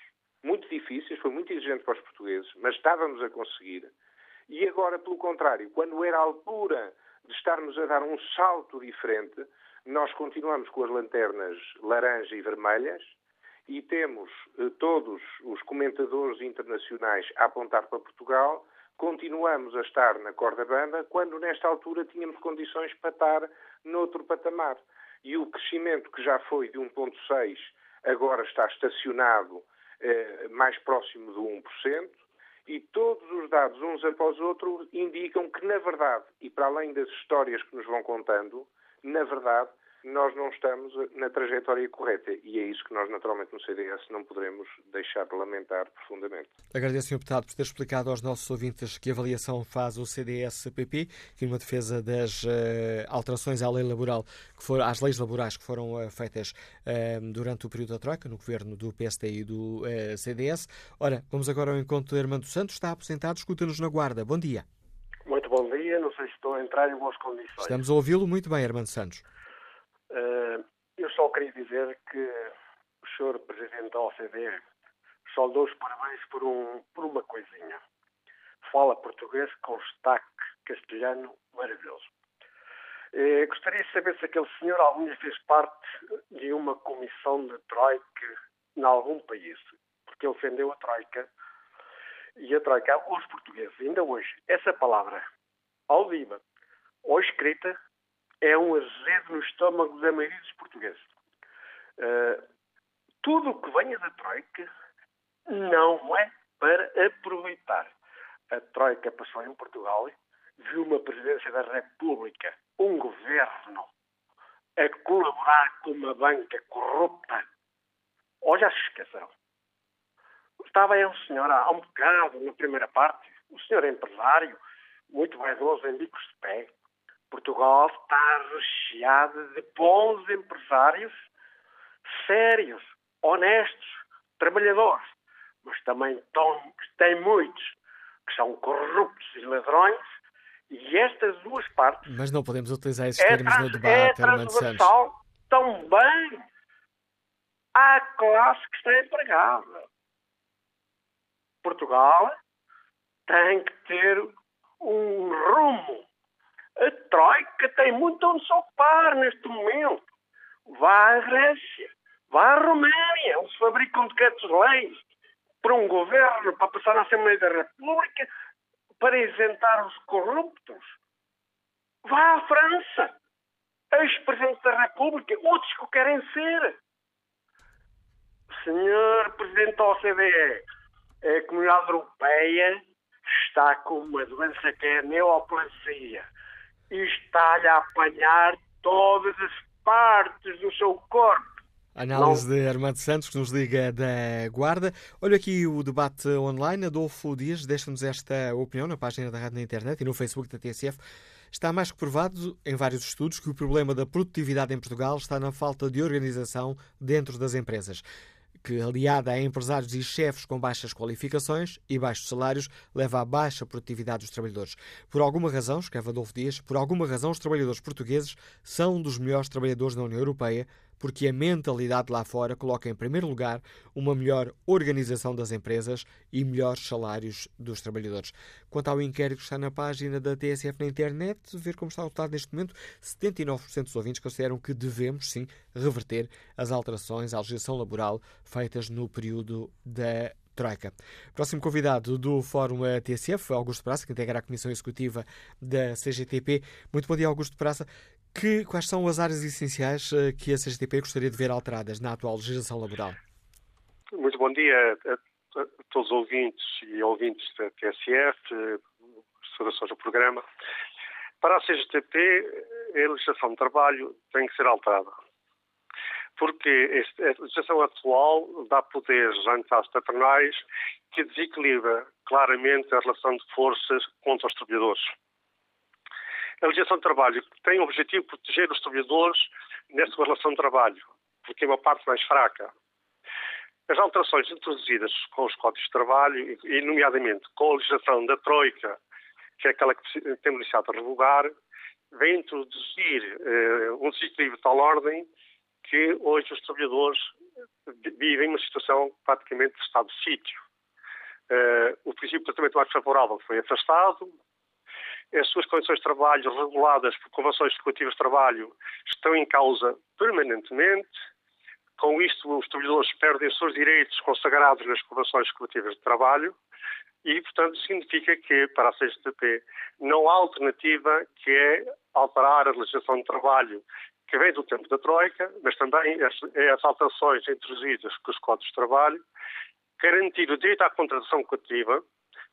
S15: muito difíceis, foi muito exigente para os portugueses, mas estávamos a conseguir. E agora, pelo contrário, quando era a altura de estarmos a dar um salto diferente, nós continuamos com as lanternas laranja e vermelhas e temos eh, todos os comentadores internacionais a apontar para Portugal continuamos a estar na corda banda quando nesta altura tínhamos condições para estar noutro patamar. E o crescimento que já foi de 1,6 agora está estacionado eh, mais próximo do 1%, e todos os dados, uns após outros, indicam que, na verdade, e para além das histórias que nos vão contando, na verdade, nós não estamos na trajetória correta e é isso que nós, naturalmente, no CDS não poderemos deixar de lamentar profundamente.
S2: Agradeço, Sr. Deputado, por ter explicado aos nossos ouvintes que avaliação faz o CDS-PP, que numa defesa das uh, alterações à lei laboral, que for, às leis laborais que foram uh, feitas uh, durante o período da Troika, no governo do PSD e do CDS. Ora, vamos agora ao encontro de Armando Santos, está aposentado, escuta-nos na guarda. Bom dia.
S7: Muito bom dia, não sei se estou a entrar em boas condições.
S2: Estamos a ouvi-lo muito bem, Armando Santos.
S7: Uh, eu só queria dizer que o senhor Presidente da OCDE só deu os parabéns por, um, por uma coisinha. Fala português com sotaque castelhano maravilhoso. Uh, gostaria de saber se aquele senhor algum dia fez parte de uma comissão de Troika em algum país, porque ele ofendeu a Troika e a Troika, os portugueses, ainda hoje, essa palavra audível ou escrita é um azedo no estômago da maioria dos portugueses. Uh, tudo o que venha da Troika não é para aproveitar. A Troika passou em Portugal, viu uma presidência da República, um governo, a colaborar com uma banca corrupta. Ou já se esqueceram? Estava aí um senhor há um bocado, na primeira parte, o senhor é empresário, muito vaidoso em bicos de pé, Portugal está recheado de bons empresários sérios, honestos, trabalhadores, mas também tem muitos que são corruptos e ladrões, e estas duas partes.
S2: Mas não podemos utilizar esses é termos no debate,
S7: é transversal também à classe que está empregada. Portugal tem que ter um rumo a Troika tem muito onde se ocupar neste momento. Vá à Grécia, vá à Roménia, onde se fabricam decretos-leis para um governo, para passar na Assembleia da República, para isentar os corruptos. Vá à França.
S16: ex-presidente da República, outros que o querem ser. Senhor Presidente da OCDE, a Comunidade Europeia está com uma doença que é a neoplasia está-lhe a apanhar todas as partes do seu corpo.
S2: Análise de Armando Santos, que nos liga da Guarda. Olha aqui o debate online. Adolfo Dias deixa-nos esta opinião na página da rádio na internet e no Facebook da TSF. Está mais que provado, em vários estudos, que o problema da produtividade em Portugal está na falta de organização dentro das empresas que, aliada a empresários e chefes com baixas qualificações e baixos salários, leva à baixa produtividade dos trabalhadores. Por alguma razão, escreve Adolfo Dias, por alguma razão os trabalhadores portugueses são dos melhores trabalhadores da União Europeia, porque a mentalidade lá fora coloca em primeiro lugar uma melhor organização das empresas e melhores salários dos trabalhadores. Quanto ao inquérito que está na página da TSF na internet, ver como está o resultado neste momento, 79% dos ouvintes consideram que devemos, sim, reverter as alterações à legislação laboral feitas no período da Troika. Próximo convidado do Fórum TSF, Augusto Praça, que integra a Comissão Executiva da CGTP. Muito bom dia, Augusto Praça. Que, quais são as áreas essenciais eh, que a CGTP gostaria de ver alteradas na atual legislação laboral?
S17: Muito bom dia a, todos os ouvintes e ouvintes da TSF, saudações ao programa. Para a CGTP, a legislação de trabalho tem que ser alterada. Porque a legislação atual dá poderes a entidades patronais que desequilibra claramente a relação de forças contra os trabalhadores a legislação de trabalho tem o objetivo de proteger os trabalhadores nessa relação de trabalho, porque é uma parte mais fraca. As alterações introduzidas com os códigos de trabalho, e nomeadamente com a legislação da Troika, que é aquela que temos iniciado a revogar, vem introduzir eh, um desequilíbrio de tal ordem que hoje os trabalhadores vivem uma situação praticamente de estado de sítio. Uh, o princípio de tratamento mais favorável foi afastado, as suas condições de trabalho reguladas por convenções coletivas de trabalho estão em causa permanentemente. Com isto, os trabalhadores perdem os seus direitos consagrados nas convenções coletivas de trabalho e, portanto, significa que, para a CGTP, não há alternativa que é alterar a legislação de trabalho que vem do tempo da Troika, mas também as, as alterações introduzidas com os códigos de trabalho, garantir o direito à contratação coletiva,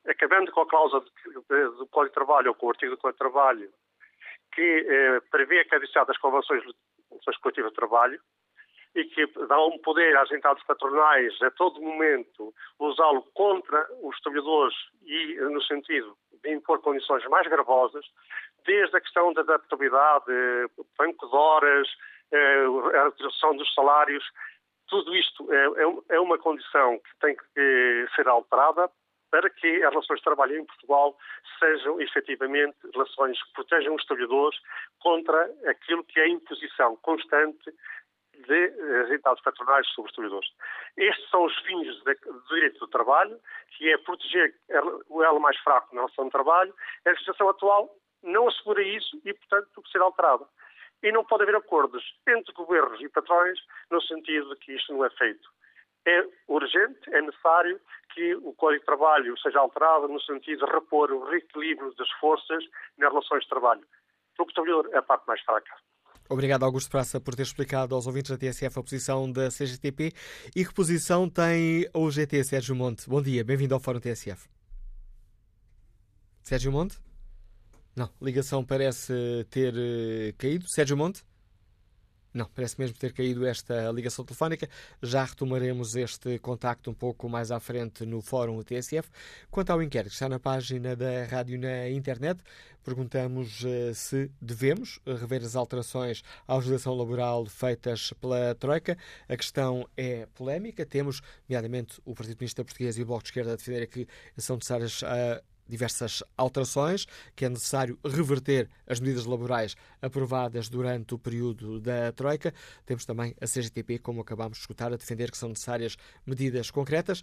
S17: acabando com a cláusula do Código de Trabalho ou com o artigo do Código de Trabalho que eh, prevê a caducidade das convenções, coletivas de trabalho e que dá um poder às entidades patronais a todo momento usá-lo contra os trabalhadores e no sentido de impor condições mais gravosas, desde a questão da adaptabilidade, banco de horas, eh, a redução dos salários, tudo isto é, é, é uma condição que tem que ser alterada para que as relações de trabalho em Portugal sejam efetivamente relações que protejam os trabalhadores contra aquilo que é a imposição constante de entidades patronais sobre os trabalhadores. Estes são os fins do direito do trabalho, que é proteger o elo mais fraco na relação de trabalho. A legislação atual não assegura isso e, portanto, tem que ser alterada. E não pode haver acordos entre governos e patrões no sentido de que isto não é feito é urgente, é necessário que o Código de Trabalho seja alterado no sentido de repor o reequilíbrio das forças nas relações de trabalho. O trabalhador é a parte mais fraca.
S2: Obrigado, Augusto Praça, por ter explicado aos ouvintes da TSF a posição da CGTP. E que posição tem o GT Sérgio Monte? Bom dia, bem-vindo ao Fórum TSF. Sérgio Monte? Não, ligação parece ter uh, caído. Sérgio Monte? Não, parece mesmo ter caído esta ligação telefónica. Já retomaremos este contacto um pouco mais à frente no Fórum TSF. Quanto ao inquérito está na página da rádio na internet, perguntamos uh, se devemos rever as alterações à legislação laboral feitas pela Troika. A questão é polémica. Temos, nomeadamente, o Partido Comunista Português e o Bloco de Esquerda a defender que são necessárias uh, diversas alterações, que é necessário reverter as medidas laborais aprovadas durante o período da Troika. Temos também a CGTP, como acabámos de escutar, a defender que são necessárias medidas concretas.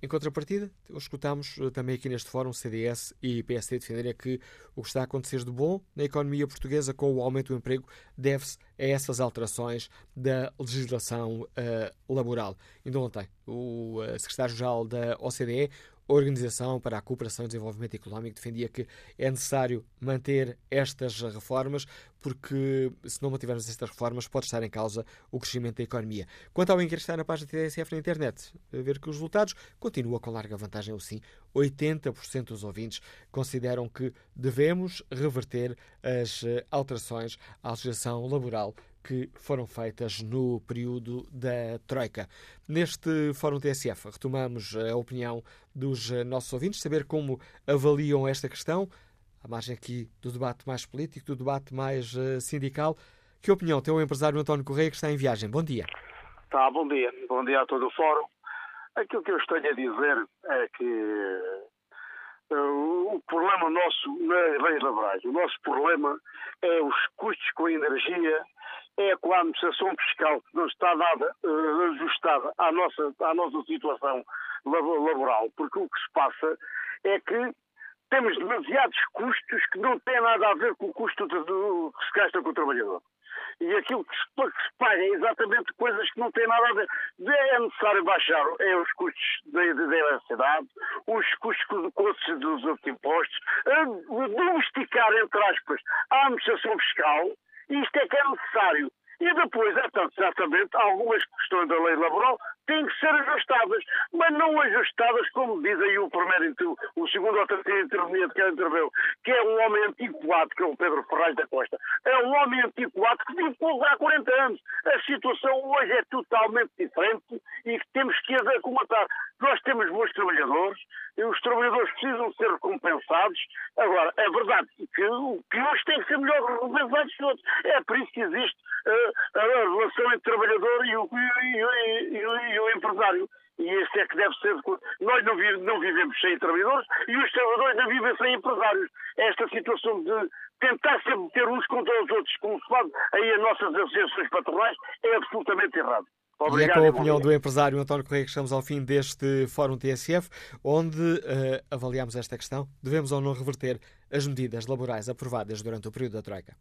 S2: Em contrapartida, escutamos eh, também aqui neste fórum CDS e PSD defenderem que o que está a acontecer de bom na economia portuguesa com o aumento do emprego deve-se a essas alterações da legislação uh, laboral. Ainda ontem, o uh, secretário-geral da OCDE Organização para a Cooperação e Desenvolvimento Económico defendia que é necessário manter estas reformas, porque se não mantivermos estas reformas, pode estar em causa o crescimento da economia. Quanto ao inquérito está na página da TSF na internet, a ver que os resultados continuam com larga vantagem, ou sim, 80% dos ouvintes consideram que devemos reverter as eh, alterações à legislação laboral que foram feitas no período da Troika. Neste Fórum TSF, retomamos a opinião dos nossos ouvintes, saber como avaliam esta questão, à margem aqui do debate mais político, do debate mais uh, sindical. Que opinião tem o empresário António Correia, que está em viagem? Bom dia.
S18: Tá, bom dia. Bom dia a todo o Fórum. Aquilo que eu tenho a dizer é que uh, o problema nosso não é leis laborais. O nosso problema é os custos com a energia é com a administração fiscal que não está nada uh, ajustada à nossa, à nossa situação laboral, porque o que se passa é que temos demasiados custos que não têm nada a ver com o custo do, que se gasta com o trabalhador. E aquilo que se, que se paga é exatamente coisas que não têm nada a ver. É necessário baixar é os custos da, da eletricidade, os custos dos outros impostos, domesticar, entre aspas, a administração fiscal, isto é que é necessário. E depois, é tanto certamente, algumas questões da lei laboral têm que ser ajustadas, mas não ajustadas, como diz aí o primeiro, o segundo ou terceiro interveniente que interveio, que é um homem antiquado, que é o Pedro Ferraz da Costa. É um homem antiquado que vive há 40 anos. A situação hoje é totalmente diferente e temos que as acomatar. Nós temos bons trabalhadores, e os trabalhadores precisam ser recompensados. Agora, é verdade que o que hoje tem que ser melhor recompensados que outros. É por isso que existe uh, a relação entre o trabalhador e o, e, e, e o, empresário. E este é que deve ser. Nós não, vi, não vivemos sem trabalhadores e os trabalhadores não vivem sem empresários. Esta situação de tentar sempre meter uns contra os outros, como se faz aí as nossas associações patronais, é absolutamente errado.
S2: Obrigado, e é com a opinião do empresário António Correia que estamos ao fim deste Fórum TSF, onde uh, avaliamos esta questão. Devemos ou não reverter as medidas laborais aprovadas durante o período da Troika?